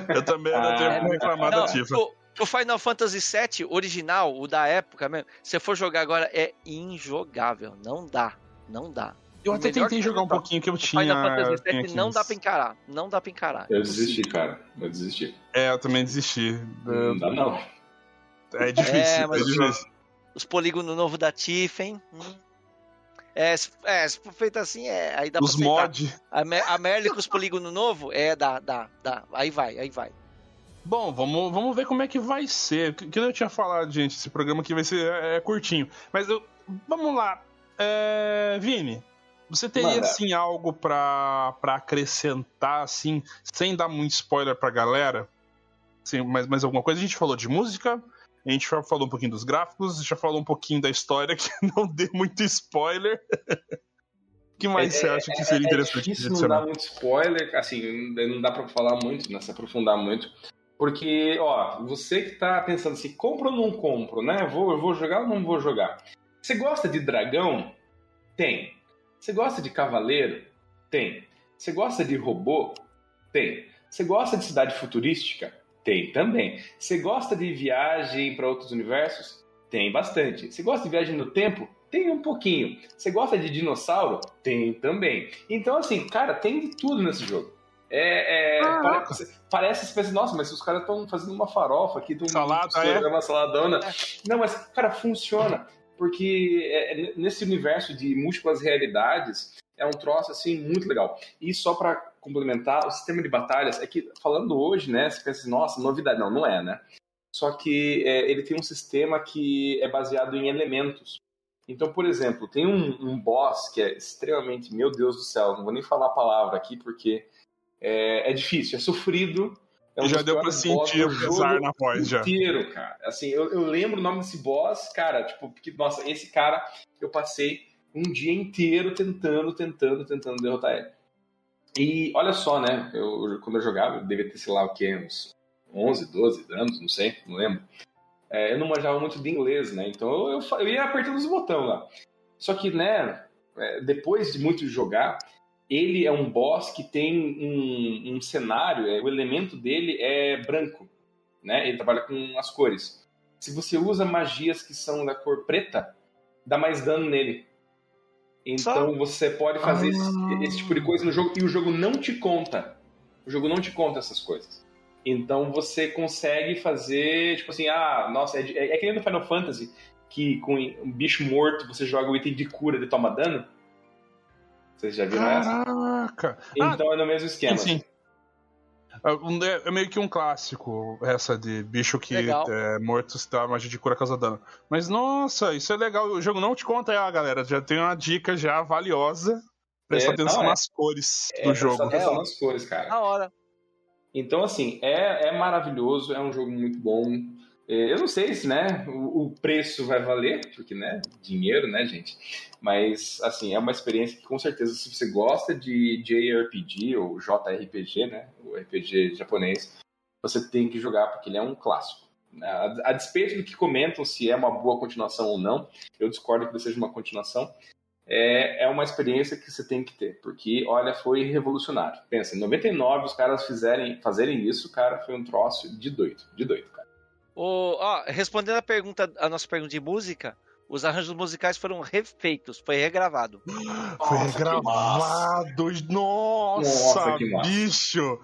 Eu também não tenho Ah, como reclamar da Tifa. o, o Final Fantasy VII original, o da época mesmo, se for jogar agora, é injogável. Não dá. Não dá. Eu até tentei jogar um pouquinho que eu O tinha. Final Fantasy tinha VII não dá 15. pra encarar. Não dá pra encarar. Eu desisti, cara. Eu desisti. É, eu também desisti. Não dá, não. É difícil, É, é, mas- difícil. Os polígonos novos da Tifa, hein? Hum. É, se, é, se for feito assim, é, aí dá Os pra mod. A, Mer a Merle com os polígonos novos, é, dá, dá, dá. Aí vai, aí vai. Bom, vamos, vamos ver como é que vai ser. Que que eu tinha falado, gente, esse programa aqui vai ser é, é curtinho. Mas eu, vamos lá. É, Vini, você teria Manda. assim algo pra, pra acrescentar, assim, sem dar muito spoiler pra galera? Assim, mais, mais alguma coisa? A gente falou de música, a gente já falou um pouquinho dos gráficos, já falou um pouquinho da história, <laughs> que não dê muito spoiler. O que mais você acha que seria É interessante difícil não dar muito spoiler, assim, não dá pra falar muito, né? Se aprofundar muito. Porque, ó, você que tá pensando assim, compro ou não compro, né? Vou, eu vou jogar ou não vou jogar? Você gosta de dragão? Tem. Você gosta de cavaleiro? Tem. Você gosta de robô? Tem. Você gosta de cidade futurística? Tem também. Você gosta de viagem para outros universos? Tem bastante. Você gosta de viagem no tempo? Tem um pouquinho. Você gosta de dinossauro? Tem também. Então, assim, cara, tem de tudo nesse jogo. É, é, Caraca. parece, parece você pensa, nossa, mas os caras estão fazendo uma farofa aqui, tão Salada, é? uma saladona. Não, mas, cara, funciona. Porque é, é, nesse universo de múltiplas realidades, é um troço, assim, muito legal. E só pra complementar, o sistema de batalhas, é que, falando hoje, né, você pensa assim, nossa, novidade. Não, não é, né? Só que é, ele tem um sistema que é baseado em elementos. Então, por exemplo, tem um, um boss que é extremamente, meu Deus do céu, não vou nem falar a palavra aqui porque é, é difícil, é sofrido. É um já deu pra sentir o pesar na voz já. inteiro, cara. Assim, eu, eu lembro o nome desse boss, cara, tipo, porque, nossa, esse cara, eu passei um dia inteiro tentando, tentando, tentando derrotar ele. E olha só, né, eu, quando eu jogava, eu devia ter, sei lá, o quê, uns 11, 12 anos, não sei, não lembro. É, eu não manjava muito de inglês, né, então eu, eu, eu ia apertando os botões lá. Só que, né, é, depois de muito jogar, ele é um boss que tem um, um cenário, é, o elemento dele é branco, né? Ele trabalha com as cores. Se você usa magias que são da cor preta, dá mais dano nele. Então você pode fazer esse, Ah. esse tipo de coisa no jogo e o jogo não te conta. O jogo não te conta essas coisas. Então você consegue fazer, tipo assim, ah, nossa, é, de- é, é que nem no Final Fantasy, que com um bicho morto você joga o item de cura e toma dano. Vocês já viram essa? Caraca! Ah, Então é no mesmo esquema. sim, sim. É um- é- é meio que um clássico, essa de bicho que Legal. é morto se dá magia de cura causa dano. Mas nossa, isso é legal. O jogo não te conta, ah, galera. Já tem uma dica já valiosa Prestar É, atenção não, é- nas cores É, do prestar jogo. atenção É, ó. nas cores, cara. Na hora. Então, assim, é, é maravilhoso, é um jogo muito bom. É, Eu não sei se, né, o, o preço vai valer, porque, né, dinheiro, né, gente? Mas, assim, é uma experiência que, com certeza, se você gosta de JRPG ou JRPG, né, o RPG japonês, você tem que jogar, porque ele é um clássico. A, a despeito do que comentam se é uma boa continuação ou não, eu discordo que seja uma continuação, é, é uma experiência que você tem que ter, porque, olha, foi revolucionário. Pensa, em 99 os caras fizerem, fazerem isso, cara, foi um troço de doido, de doido, cara. O, ó, respondendo a pergunta, a nossa pergunta de música, os arranjos musicais foram refeitos, foi regravado. <gasps> Foi Nossa, que regravado. Nossa, Nossa, bicho.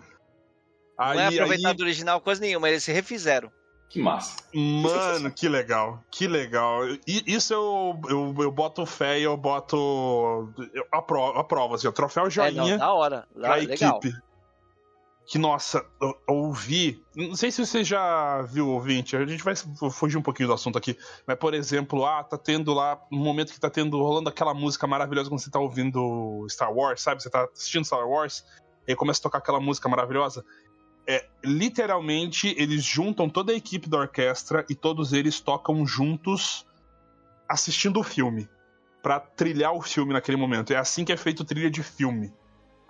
Não Aí, é aproveitado aí, do original, coisa nenhuma, eles se refizeram. Que massa. mano, que legal, que legal. Isso eu, eu, eu boto fé e eu boto. Eu aprovo, aprovo assim, o troféu É, não, joinha da hora. pra Da, legal. equipe. Que, nossa, ouvi. Não sei se você já viu, ouvinte, a gente vai fugir um pouquinho do assunto aqui. Mas, por exemplo, ah, tá tendo lá, um momento que tá tendo, rolando aquela música maravilhosa quando você tá ouvindo Star Wars, sabe? Você tá assistindo Star Wars, e começa a tocar aquela música maravilhosa. É, literalmente, eles juntam toda a equipe da orquestra e todos eles tocam juntos assistindo o filme. Pra trilhar o filme naquele momento. É assim que é feito trilha de filme.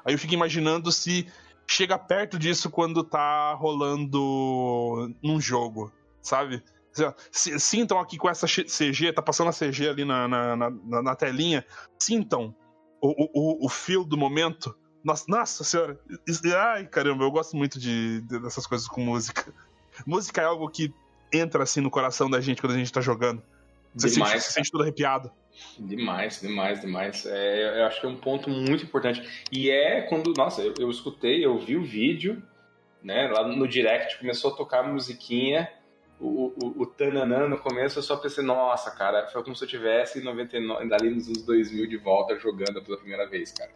Aí eu fico imaginando se chega perto disso quando tá rolando num jogo, sabe? Sintam aqui com essa CG, tá passando a CG ali na, na, na, na telinha. Sintam o, o, o- feel do momento. Nossa, nossa senhora. Ai, caramba, eu gosto muito de, de- dessas coisas com música. Música é algo que entra assim no coração da gente quando a gente tá jogando. Você se sente, se sente tudo arrepiado. Demais, demais, demais. É, eu acho que é um ponto muito importante. E é quando, nossa, eu, eu escutei, eu vi o vídeo, né? Lá no direct começou a tocar a musiquinha, o, o, o tananã no começo, eu só pensei, nossa, cara, foi como se eu tivesse em 99, ali nos anos 2000 de volta jogando pela primeira vez, cara.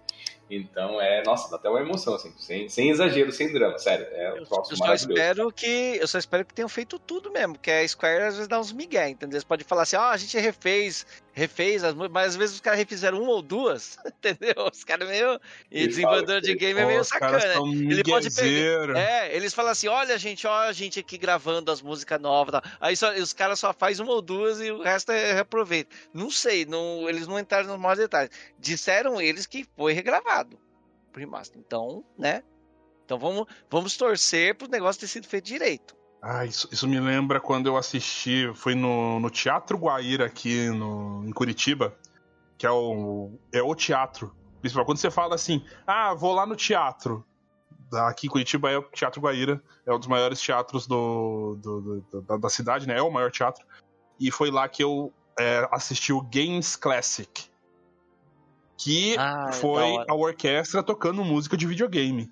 Então é, nossa, dá até uma emoção, assim, sem, sem exagero, sem drama, sério. É um Eu, troço eu só espero que eu só espero que tenham feito tudo mesmo, porque a Square às vezes dá uns migué, entendeu? Eles podem falar assim, ó, a gente refez, refez as mas às vezes os caras refizeram uma ou duas, <laughs> entendeu? Os caras meio e Eles desenvolvedor de que- game é meio sacana. Ele pode pegar- miguezeiro. É, eles falam assim, olha gente, ó a gente aqui gravando as músicas novas, tá? aí só, os caras só faz uma ou duas e o resto é reaproveita. Não sei, não, eles não entraram nos maiores detalhes. Disseram eles que foi regravado pro remaster. Então, né? Então vamos, vamos torcer pro negócio ter sido feito direito. Ah, isso, isso me lembra quando eu assisti, foi no, no Teatro Guaíra aqui no, em Curitiba, que é o, é o teatro. principal. Quando você fala assim, ah, vou lá no teatro. Aqui em Curitiba é o Teatro Guaíra, é um dos maiores teatros do, do- do- da, da cidade, né? É o maior teatro. E foi lá que eu é, assisti o Games Classic. Que Ah, foi da hora. a orquestra tocando música de videogame.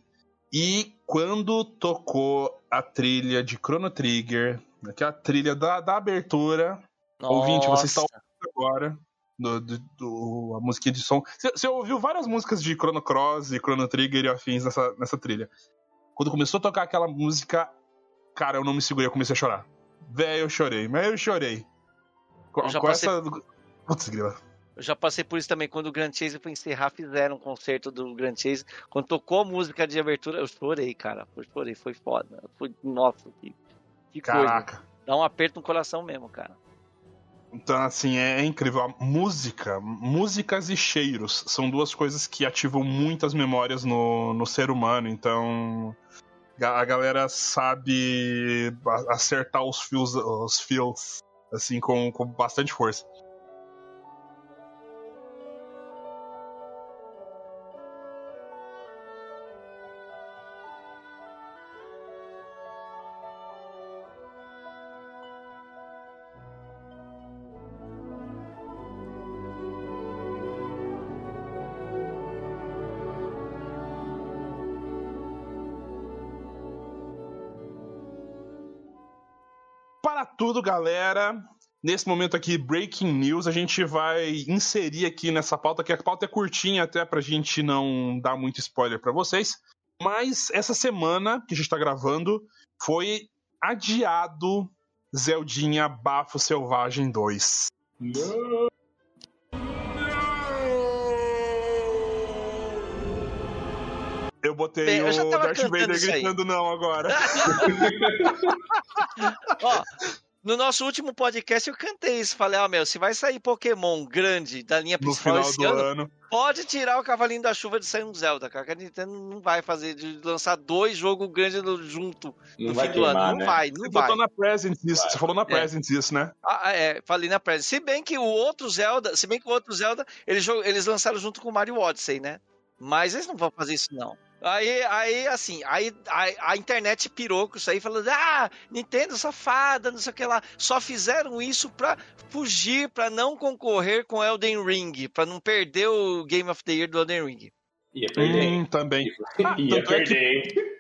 E quando tocou a trilha de Chrono Trigger, aquela trilha da, da abertura, ouvinte, você está Nossa. ouvindo agora do, do- do- a música de som. Você, você ouviu várias músicas de Chrono Cross e Chrono Trigger e afins nessa, nessa trilha. Quando começou a tocar aquela música, cara, eu não me segurei, eu comecei a chorar. Véi, eu chorei, mas eu chorei. Com, Eu já com passei- essa. Putz, grila. Eu já passei por isso também. Quando o Grand Chase foi encerrar, fizeram um concerto do Grand Chase. Quando tocou a música de abertura, eu chorei, cara. Eu chorei, foi foda. Foi, nossa, que, que coisa. Caraca. Dá um aperto no coração mesmo, cara. Então, assim, é, é incrível. A música, músicas e cheiros são duas coisas que ativam muitas memórias no, no ser humano. Então, a galera sabe acertar os fios, os fios assim, com, com bastante força. Para tudo, galera. Nesse momento aqui, breaking news, a gente vai inserir aqui nessa pauta, que a pauta é curtinha até pra gente não dar muito spoiler pra vocês. Mas essa semana que a gente tá gravando foi adiado Zeldinha Bafo Selvagem 2. Eu botei Bem, eu o Darth Vader aí. gritando não agora. <laughs> Ó, no nosso último podcast eu cantei isso. Falei, ó, meu, se vai sair Pokémon grande da linha No principal final esse do ano, ano. pode tirar o Cavalinho da Chuva de sair um Zelda, cara. Que a Nintendo não vai fazer de lançar dois jogos grandes no- junto Não no vai fim do ano. Não né? vai, não Você vai. botou na Present isso. Vai. Você falou na Present isso, né? Ah, é, falei na presa. Se bem que o outro Zelda, se bem que o outro Zelda, eles, eles lançaram junto com o Mario Odyssey, né? Mas eles não vão fazer isso, não. Aí, aí assim, aí a, a internet pirou com isso aí, falando: ah, Nintendo safada, não sei o que lá. Só fizeram isso pra fugir, pra não concorrer com Elden Ring, pra não perder o Game of the Year do Elden Ring. Ia perder. Hum, também. Ah, Ia tanto é que- perder.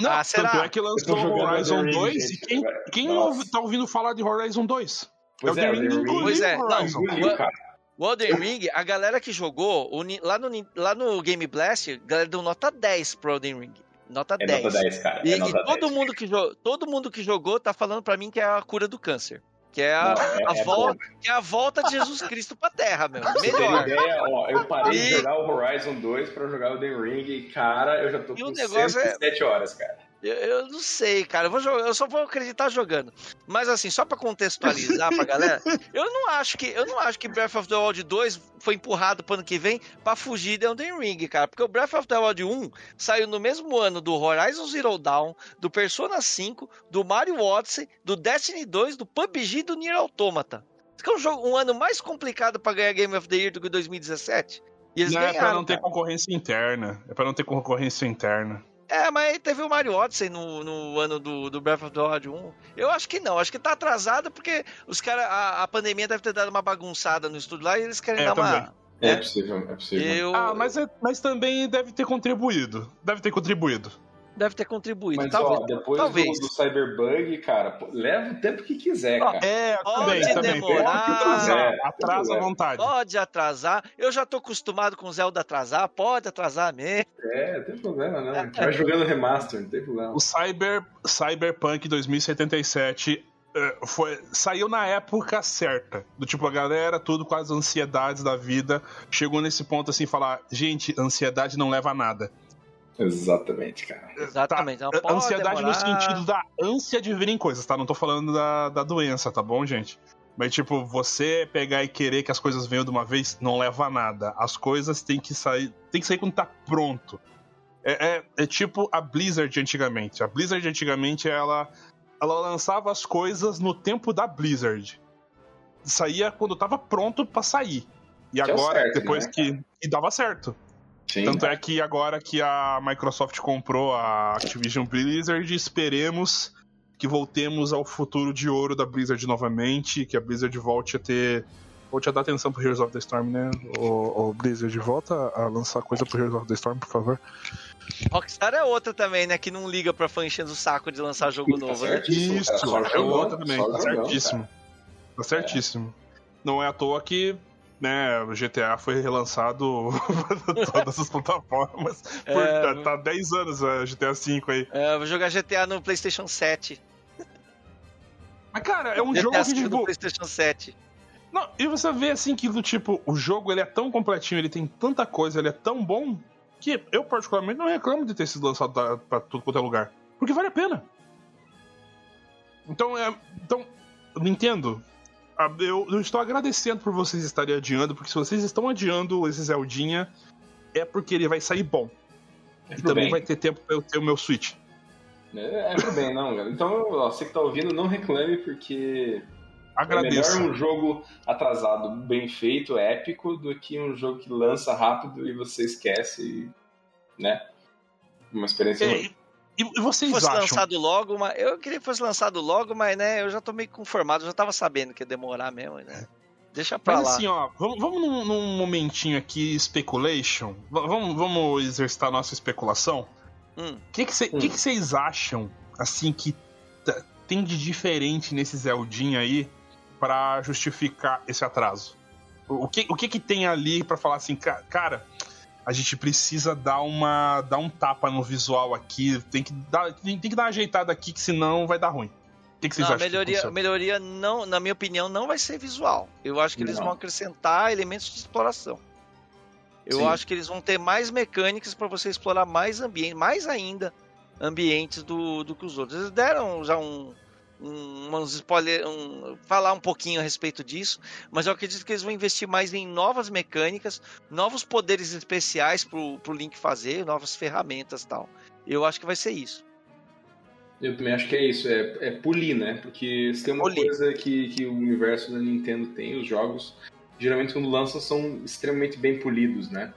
Não, Ah, será? tanto é que lançou Horizon Ring, 2 e gente, quem, agora. quem Nossa. ouve- tá ouvindo falar de Horizon 2? Pois é, Elden Ring Elden Ring. engoliu Pois é, não, Horizon. Cara. O Elden Ring, a galera que jogou, o lá no, lá no Game Blast, a galera deu nota 10 pro Elden Ring. Nota É 10. nota 10, cara. E, é e nota todo 10. mundo que todo mundo que jogou tá falando pra mim que é a cura do câncer. Que é a, Não, é- a é volta, que é a volta de Jesus Cristo pra Terra, meu. Melhor. ideia, ó, eu parei de E- jogar o Horizon 2 pra jogar o Elden Ring e, cara, eu já tô E o com negócio é- 107 horas, cara. Eu, eu não sei, cara. Eu, vou jogar, eu só vou acreditar jogando. Mas assim, só pra contextualizar pra galera, <laughs> eu não acho que eu não acho que Breath of the Wild 2 foi empurrado pro ano que vem pra fugir de Elden Ring, cara. Porque o Breath of the Wild 1 saiu no mesmo ano do Horizon Zero Dawn, do Persona 5, do Mario Odyssey, do Destiny 2, do PUBG e do Nier Automata. Isso que é um, jogo, um ano mais complicado pra ganhar Game of the Year do que 2017. E eles Não, é ganharam. pra não ter cara. concorrência interna. É pra não ter concorrência interna. É, mas teve o Mario Odyssey no, no ano do, do Breath of the Wild 1. Eu acho que não, acho que tá atrasado porque os caras, a, a pandemia deve ter dado uma bagunçada no estúdio lá e eles querem É, dar uma. também. É, É. possível, é possível. Eu, Ah, mas, é- mas também deve ter contribuído. Deve ter contribuído. Deve ter contribuído. Mas, talvez. ó, depois talvez. do, do Cyberbug, cara, pô, leva o tempo que quiser, cara. É, Pode também, também. demorar. Pode atrasar. É, Atrasa à é. vontade. Pode atrasar. Eu já tô acostumado com o Zelda atrasar. Pode atrasar mesmo. É, não tem problema, não. A gente vai jogando remaster, não tem problema. O Cyber, Cyberpunk 2077 eh, foi, saiu na época certa. Do tipo, a galera, tudo com as ansiedades da vida, chegou nesse ponto assim, falar, gente, ansiedade não leva a nada. Exatamente, cara. Exatamente. Não A- pode ansiedade no demorar. sentido da ânsia de virem coisas, tá? Não tô falando da, da doença, tá bom, gente? Mas, tipo, você pegar e querer que as coisas venham de uma vez não leva a nada. As coisas têm que sair. Tem que sair quando tá pronto. É, é- é tipo a Blizzard antigamente. A Blizzard antigamente, ela, ela lançava as coisas no tempo da Blizzard. Saía quando tava pronto pra sair. E Que é agora, certo, depois né, que. E dava certo. Sim. Tanto é que agora que a Microsoft comprou a Activision Blizzard, esperemos que voltemos ao futuro de ouro da Blizzard novamente, que a Blizzard volte a ter. Volte a dar atenção pro Heroes of the Storm, né? O, o Blizzard volta a lançar coisa pro Heroes of the Storm, por favor. Rockstar é outra também, né? Que não liga pra fã enchendo o saco de lançar jogo Tá novo, né? certíssimo, Isso, é outra também, tá certíssimo. Tá certíssimo. Não é à toa que. Né, o GTA foi relançado para <laughs> todas as plataformas. Por, É, tá, tá 10 anos a GTA V aí. É, eu vou jogar GTA no PlayStation 7. Mas, cara, é um GTA jogo que, tipo, PlayStation 7. Não, e você vê assim que do tipo, o jogo ele é tão completinho, ele tem tanta coisa, ele é tão bom, que eu particularmente não reclamo de ter sido lançado da- pra tudo quanto é lugar. Porque vale a pena. Então, é, então Nintendo, eu, eu estou agradecendo por vocês estarem adiando, porque se vocês estão adiando esse Zeldinha, é porque ele vai sair bom. É E também bem. vai ter tempo pra eu ter o meu Switch. É, é pro bem, não, galera. Então, ó, você que tá ouvindo, não reclame, porque é Agradeço. melhor um jogo atrasado, bem feito, épico, do que um jogo que lança rápido e você esquece, e, né? Uma experiência ruim. E, e vocês fosse acham? lançado logo, mas eu queria que fosse lançado logo, mas né, eu já tô meio conformado, já tava sabendo que ia demorar mesmo, né? Deixa pra Mas lá. assim, ó, vamos, vamos num, num momentinho aqui, speculation. V- vamos, vamos exercitar nossa especulação. Hum. O que, que, cê- Hum. que, que vocês acham, assim, que tem de diferente nesse Zeldinha aí pra justificar esse atraso? O, que, o que que tem ali pra falar assim, ca- cara, a gente precisa dar uma dar um tapa no visual aqui, tem que dar, tem, tem que dar uma ajeitada aqui, que senão vai dar ruim. O que, que vocês Não, acham? melhoria, melhoria não, na minha opinião, não vai ser visual. Eu acho que eles Não. vão acrescentar elementos de exploração. Eu Sim. acho que eles vão ter mais mecânicas para você explorar mais ambiente, mais ainda ambientes do, do que os outros. Eles deram já um, um, uns spoiler, um, falar um pouquinho a respeito disso, mas eu acredito que eles vão investir mais em novas mecânicas, novos poderes especiais pro, pro Link fazer, novas ferramentas tal. Eu acho que vai ser isso. Eu também acho que é isso, é, é polir, né? Porque se tem uma polir. coisa que, que o universo da Nintendo tem, os jogos, geralmente quando lançam são extremamente bem polidos, né?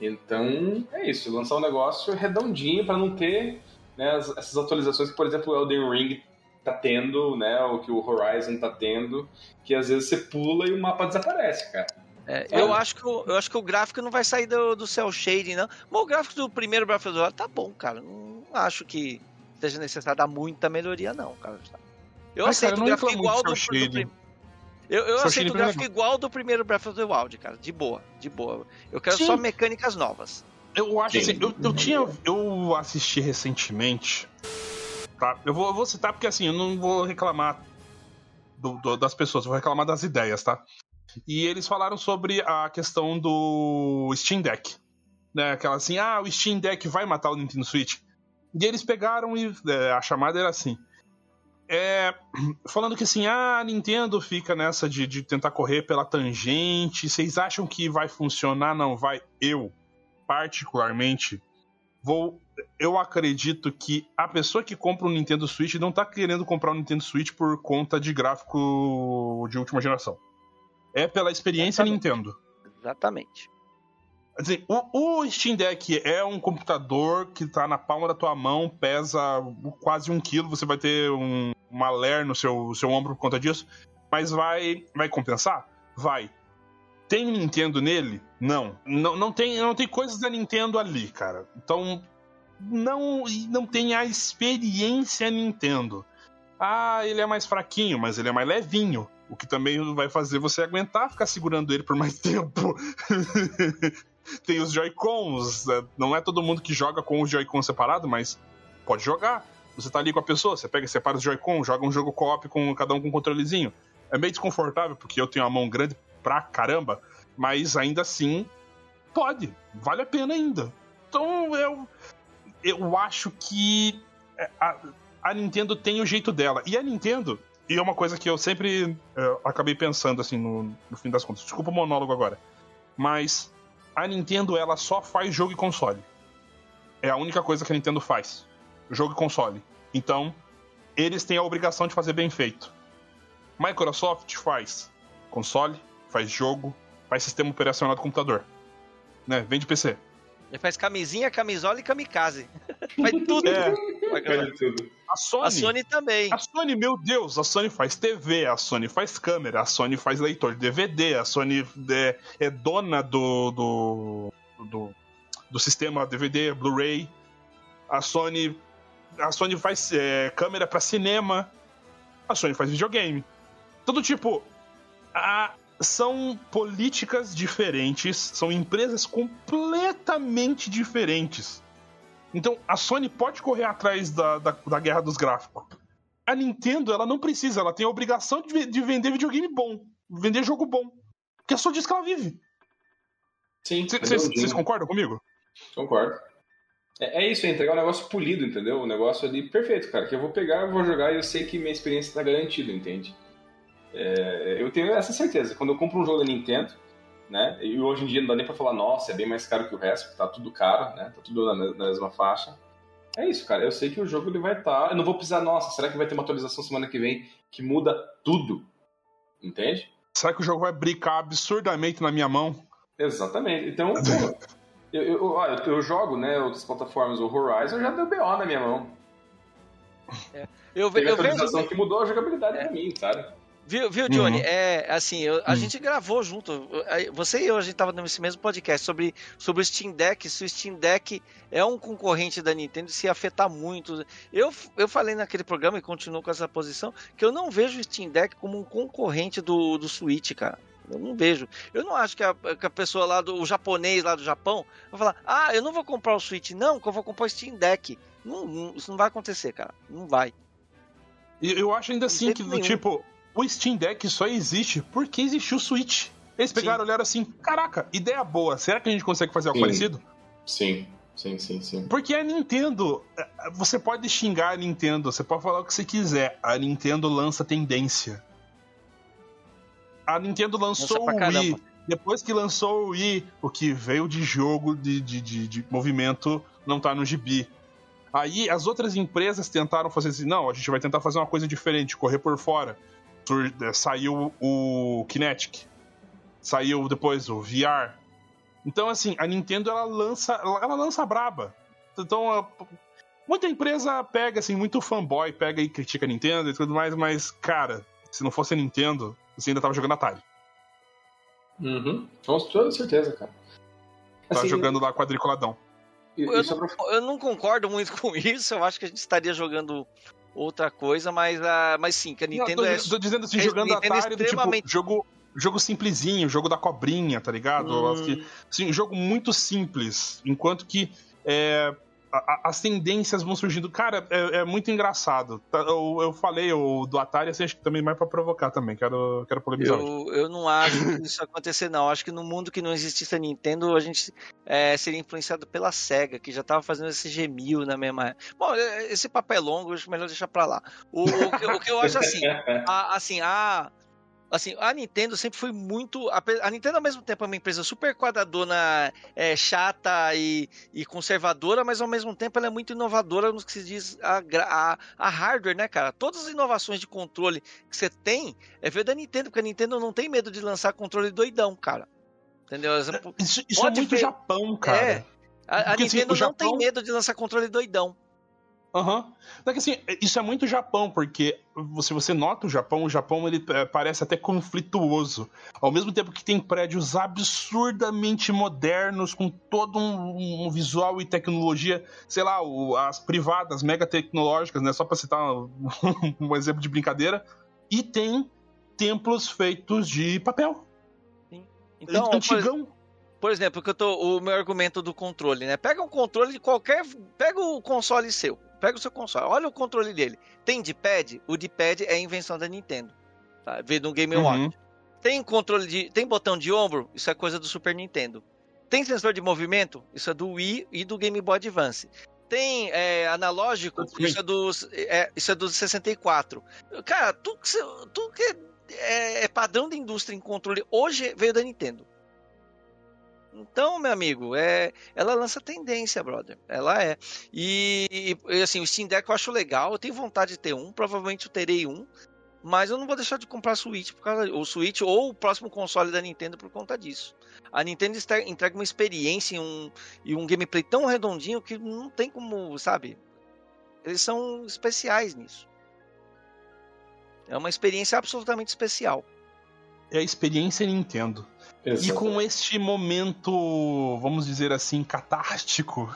Então, é isso, lançar um negócio redondinho para não ter né, essas atualizações que, por exemplo, o Elden Ring tá tendo, né? O que o Horizon tá tendo, que às vezes você pula e o mapa desaparece, cara. É, eu, acho que o, eu acho que o gráfico não vai sair do, do cel shading, não. Mas o gráfico do primeiro Breath of the Wild tá bom, cara. Não acho que seja necessário dar muita melhoria, não, cara. Eu Mas, aceito cara, o gráfico igual do, do, do Eu, eu aceito o gráfico igual do primeiro Breath of the Wild, cara. De boa, de boa. Eu quero Sim. só mecânicas novas. Eu acho Sim. assim, eu, eu tinha. Eu assisti recentemente tá? Eu vou, eu vou citar porque assim, eu não vou reclamar do, do, das pessoas, vou reclamar das ideias, tá? E eles falaram sobre a questão do Steam Deck. Né? Aquela assim, ah, o Steam Deck vai matar o Nintendo Switch. E eles pegaram e é, a chamada era assim. É, falando que assim, ah, a Nintendo fica nessa de, de tentar correr pela tangente. Vocês acham que vai funcionar? Não vai. Eu, particularmente, vou. Eu acredito que a pessoa que compra um Nintendo Switch não tá querendo comprar um Nintendo Switch por conta de gráfico de última geração. É pela experiência Exatamente. Nintendo. Exatamente. Assim, o, o, Steam Deck é um computador que tá na palma da tua mão, pesa quase um quilo, você vai ter um, uma ler no seu, seu ombro por conta disso, mas vai, vai compensar? Vai. Tem Nintendo nele? Não. Não, não, tem, não tem coisas da Nintendo ali, cara. Então, não, não tem a experiência Nintendo. Ah, ele é mais fraquinho, mas ele é mais levinho. O que também vai fazer você aguentar ficar segurando ele por mais <laughs> tempo. tem os Joy-Cons. Né? Não é todo mundo que joga com os Joy-Cons separado, mas pode jogar. Você tá ali com a pessoa, você pega, separa os Joy-Con, joga um jogo co-op com cada um com um controlezinho. É meio desconfortável, porque eu tenho a mão grande pra caramba, mas ainda assim pode, vale a pena ainda. Então eu, eu acho que é, a, a Nintendo tem o jeito dela. E a Nintendo, e é uma coisa que eu sempre eu é, acabei pensando assim no, no fim das contas, desculpa o monólogo agora, mas a Nintendo ela só faz jogo e console. É a única coisa que a Nintendo faz. Jogo e console. Então, eles têm a obrigação de fazer bem feito. Microsoft faz console, faz jogo, faz sistema operacional do computador. Né? Vende PC. Ele faz camisinha, camisola e kamikaze. faz tudo. É, faz tudo. A Sony, a Sony também. A Sony, meu Deus, a Sony faz TV, a Sony faz câmera, a Sony faz leitor de DVD, a Sony é, é dona do, do, do, do sistema DVD, Blu-ray. A Sony, a Sony faz é, câmera para cinema. A Sony faz videogame. Tudo tipo, a, são políticas diferentes, são empresas completamente diferentes. Então a Sony pode correr atrás da, da, da guerra dos gráficos. A Nintendo, ela não precisa, ela tem a obrigação de, de vender videogame bom, vender jogo bom. Porque é só disso que ela vive. Sim. Vocês concordam comigo? Concordo. É, é, isso, é entregar um negócio polido, entendeu? Um negócio ali perfeito, cara. Que eu vou pegar, eu vou jogar e eu sei que minha experiência está garantida, entende? É, eu tenho essa certeza. Quando eu compro um jogo da Nintendo, né? E hoje em dia não dá nem pra falar, nossa, é bem mais caro que o resto, porque tá tudo caro, né? Tá tudo na, na mesma faixa. É isso, cara. Eu sei que o jogo ele vai estar. Tá... Eu não vou precisar, nossa, será que vai ter uma atualização semana que vem que muda tudo? Entende? Será que o jogo vai brincar absurdamente na minha mão? Exatamente. Então, <laughs> pô, eu, eu, eu, eu, jogo, né, outras plataformas, o Horizon já deu BO na minha mão. É. Eu, Teve eu atualização vejo... que mudou a jogabilidade é. pra mim, sabe? Viu, viu Johnny? Uhum. É assim, eu, a uhum. gente gravou junto. Você e eu, a gente tava nesse mesmo podcast sobre, sobre o Steam Deck. Se o Steam Deck é um concorrente da Nintendo, se afetar muito. Eu, eu falei naquele programa e continuo com essa posição que eu não vejo o Steam Deck como um concorrente do, do Switch, cara. Eu não vejo. Eu não acho que a, que a pessoa lá do o japonês lá do Japão vai falar: Ah, eu não vou comprar o Switch, não, que eu vou comprar o Steam Deck. Não, não, isso não vai acontecer, cara. Não vai. Eu acho ainda assim que, do tipo, o Steam Deck só existe porque existiu o Switch. Eles pegaram, sim. olharam assim: caraca, ideia boa, será que a gente consegue fazer algo sim. parecido? Sim. Sim, sim, sim. Porque a Nintendo, é, você pode xingar a Nintendo, você pode falar o que você quiser. A Nintendo lança tendência. A Nintendo lançou o Wii. Depois que lançou o Wii, o que veio de jogo, de, de, de, de movimento, não tá no gibi. Aí as outras empresas tentaram fazer assim: não, a gente vai tentar fazer uma coisa diferente, correr por fora. É, saiu o Kinetic. Saiu depois o VR. Então, assim, a Nintendo ela lança, ela lança braba. Então, muita empresa pega, assim, muito fanboy, pega e critica a Nintendo e tudo mais, mas, cara, se não fosse a Nintendo, você ainda tava jogando Atari. Uhum. Com toda certeza, cara. Tá assim, jogando lá quadriculadão. Eu não, eu não, concordo muito <laughs> com isso, eu acho que a gente estaria jogando outra coisa, mas, uh, mas sim, que a Nintendo não, tô, é. Tô dizendo assim, jogando Nintendo Atari, é extremamente... do, tipo, jogo, jogo simplesinho, jogo da cobrinha, tá ligado? Hum. Assim, jogo muito simples, enquanto que é, a, as tendências vão surgindo. Cara, é, é muito engraçado. Tá, eu, eu falei o, do Atari, assim, acho que também mais pra provocar também, quero, quero polemizar. Eu, eu não acho que isso acontecer, não. Acho que no mundo que não existisse a Nintendo, a gente é, seria influenciado pela SEGA, que já tava fazendo esse G1000 na mesma. Bom, é, esse papo é longo, acho melhor deixar pra lá. O, o, que, o que, eu acho assim, <laughs> a, assim, a assim, a Nintendo sempre foi muito. A, Nintendo, ao mesmo tempo, é uma empresa super quadradona, é, chata e, e, conservadora, mas ao mesmo tempo ela é muito inovadora no que se diz a, a, a, hardware, né, cara? Todas as inovações de controle que você tem é ver da Nintendo, porque a Nintendo não tem medo de lançar controle doidão, cara. Entendeu? Isso, isso é muito ver... Japão, cara. É. A, a Nintendo assim, não Japão... tem medo de lançar controle doidão. Aham. Uhum. assim, isso é muito Japão, porque se você nota o Japão, o Japão ele é, parece até conflituoso. Ao mesmo tempo que tem prédios absurdamente modernos, com todo um, um visual e tecnologia, sei lá, o, as privadas, mega tecnológicas, né? Só pra citar um, <laughs> um exemplo de brincadeira. E tem templos feitos de papel. Sim. Então, antigão. Por por exemplo, que eu tô, o meu argumento do controle, né? Pega um controle de qualquer. Pega o console seu. Pega o seu console. Olha o controle dele. Tem de pad? O de pad é invenção da Nintendo. Tá? Veio no Game Watch. Uhum. Tem controle de. Tem botão de ombro? Isso é coisa do Super Nintendo. Tem sensor de movimento? Isso é do Wii e do Game Boy Advance. Tem é, analógico? Isso é, dos, é, isso é do 64. Cara, tudo que, tudo que é, é padrão de indústria em controle hoje veio da Nintendo. Então, meu amigo, é, ela lança tendência, brother. Ela é. E, e, assim, o Steam Deck eu acho legal. Eu tenho vontade de ter um. Provavelmente eu terei um. Mas eu não vou deixar de comprar Switch por causa, o Switch ou o próximo console da Nintendo por conta disso. A Nintendo entrega uma experiência e um, e um gameplay tão redondinho que não tem como, sabe? Eles são especiais nisso. É uma experiência absolutamente especial. É a experiência Nintendo. Exatamente. E com este momento, vamos dizer assim, catártico,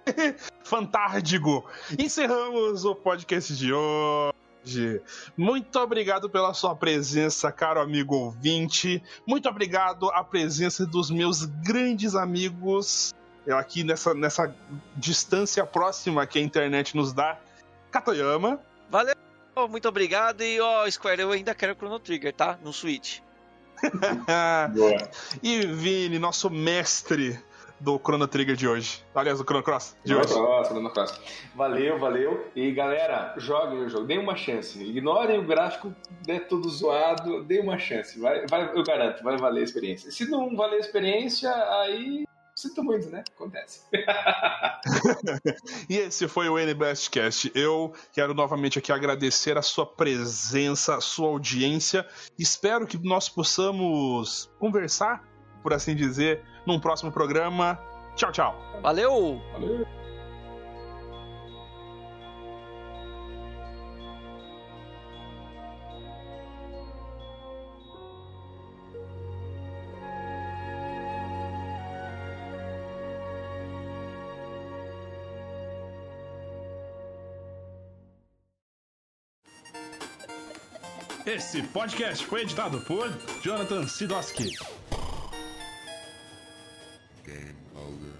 <laughs> fantárdico, encerramos o podcast de hoje. Muito obrigado pela sua presença, caro amigo ouvinte. Muito obrigado à presença dos meus grandes amigos aqui nessa, nessa distância próxima que a internet nos dá. Katoyama. Valeu, muito obrigado. E ó, Square, eu ainda quero Chrono Trigger, tá? No Switch. E Vini, nosso mestre do Chrono Trigger de hoje. Aliás, do Chrono Cross de hoje. Cross, Chrono Cross. Valeu, valeu. E galera, joguem o jogo, deem uma chance. Ignorem o gráfico, é tudo zoado, deem uma chance. Vai, vai, eu garanto, vai valer a experiência. Se não valer a experiência, aí Sinto muito, né? Acontece. <laughs> e esse foi o NBestcast. Eu quero novamente aqui agradecer a sua presença, a sua audiência. Espero que nós possamos conversar, por assim dizer, num próximo programa. Tchau, tchau. Valeu! Valeu! Esse podcast foi editado por Jonathan Sidoski. Game over.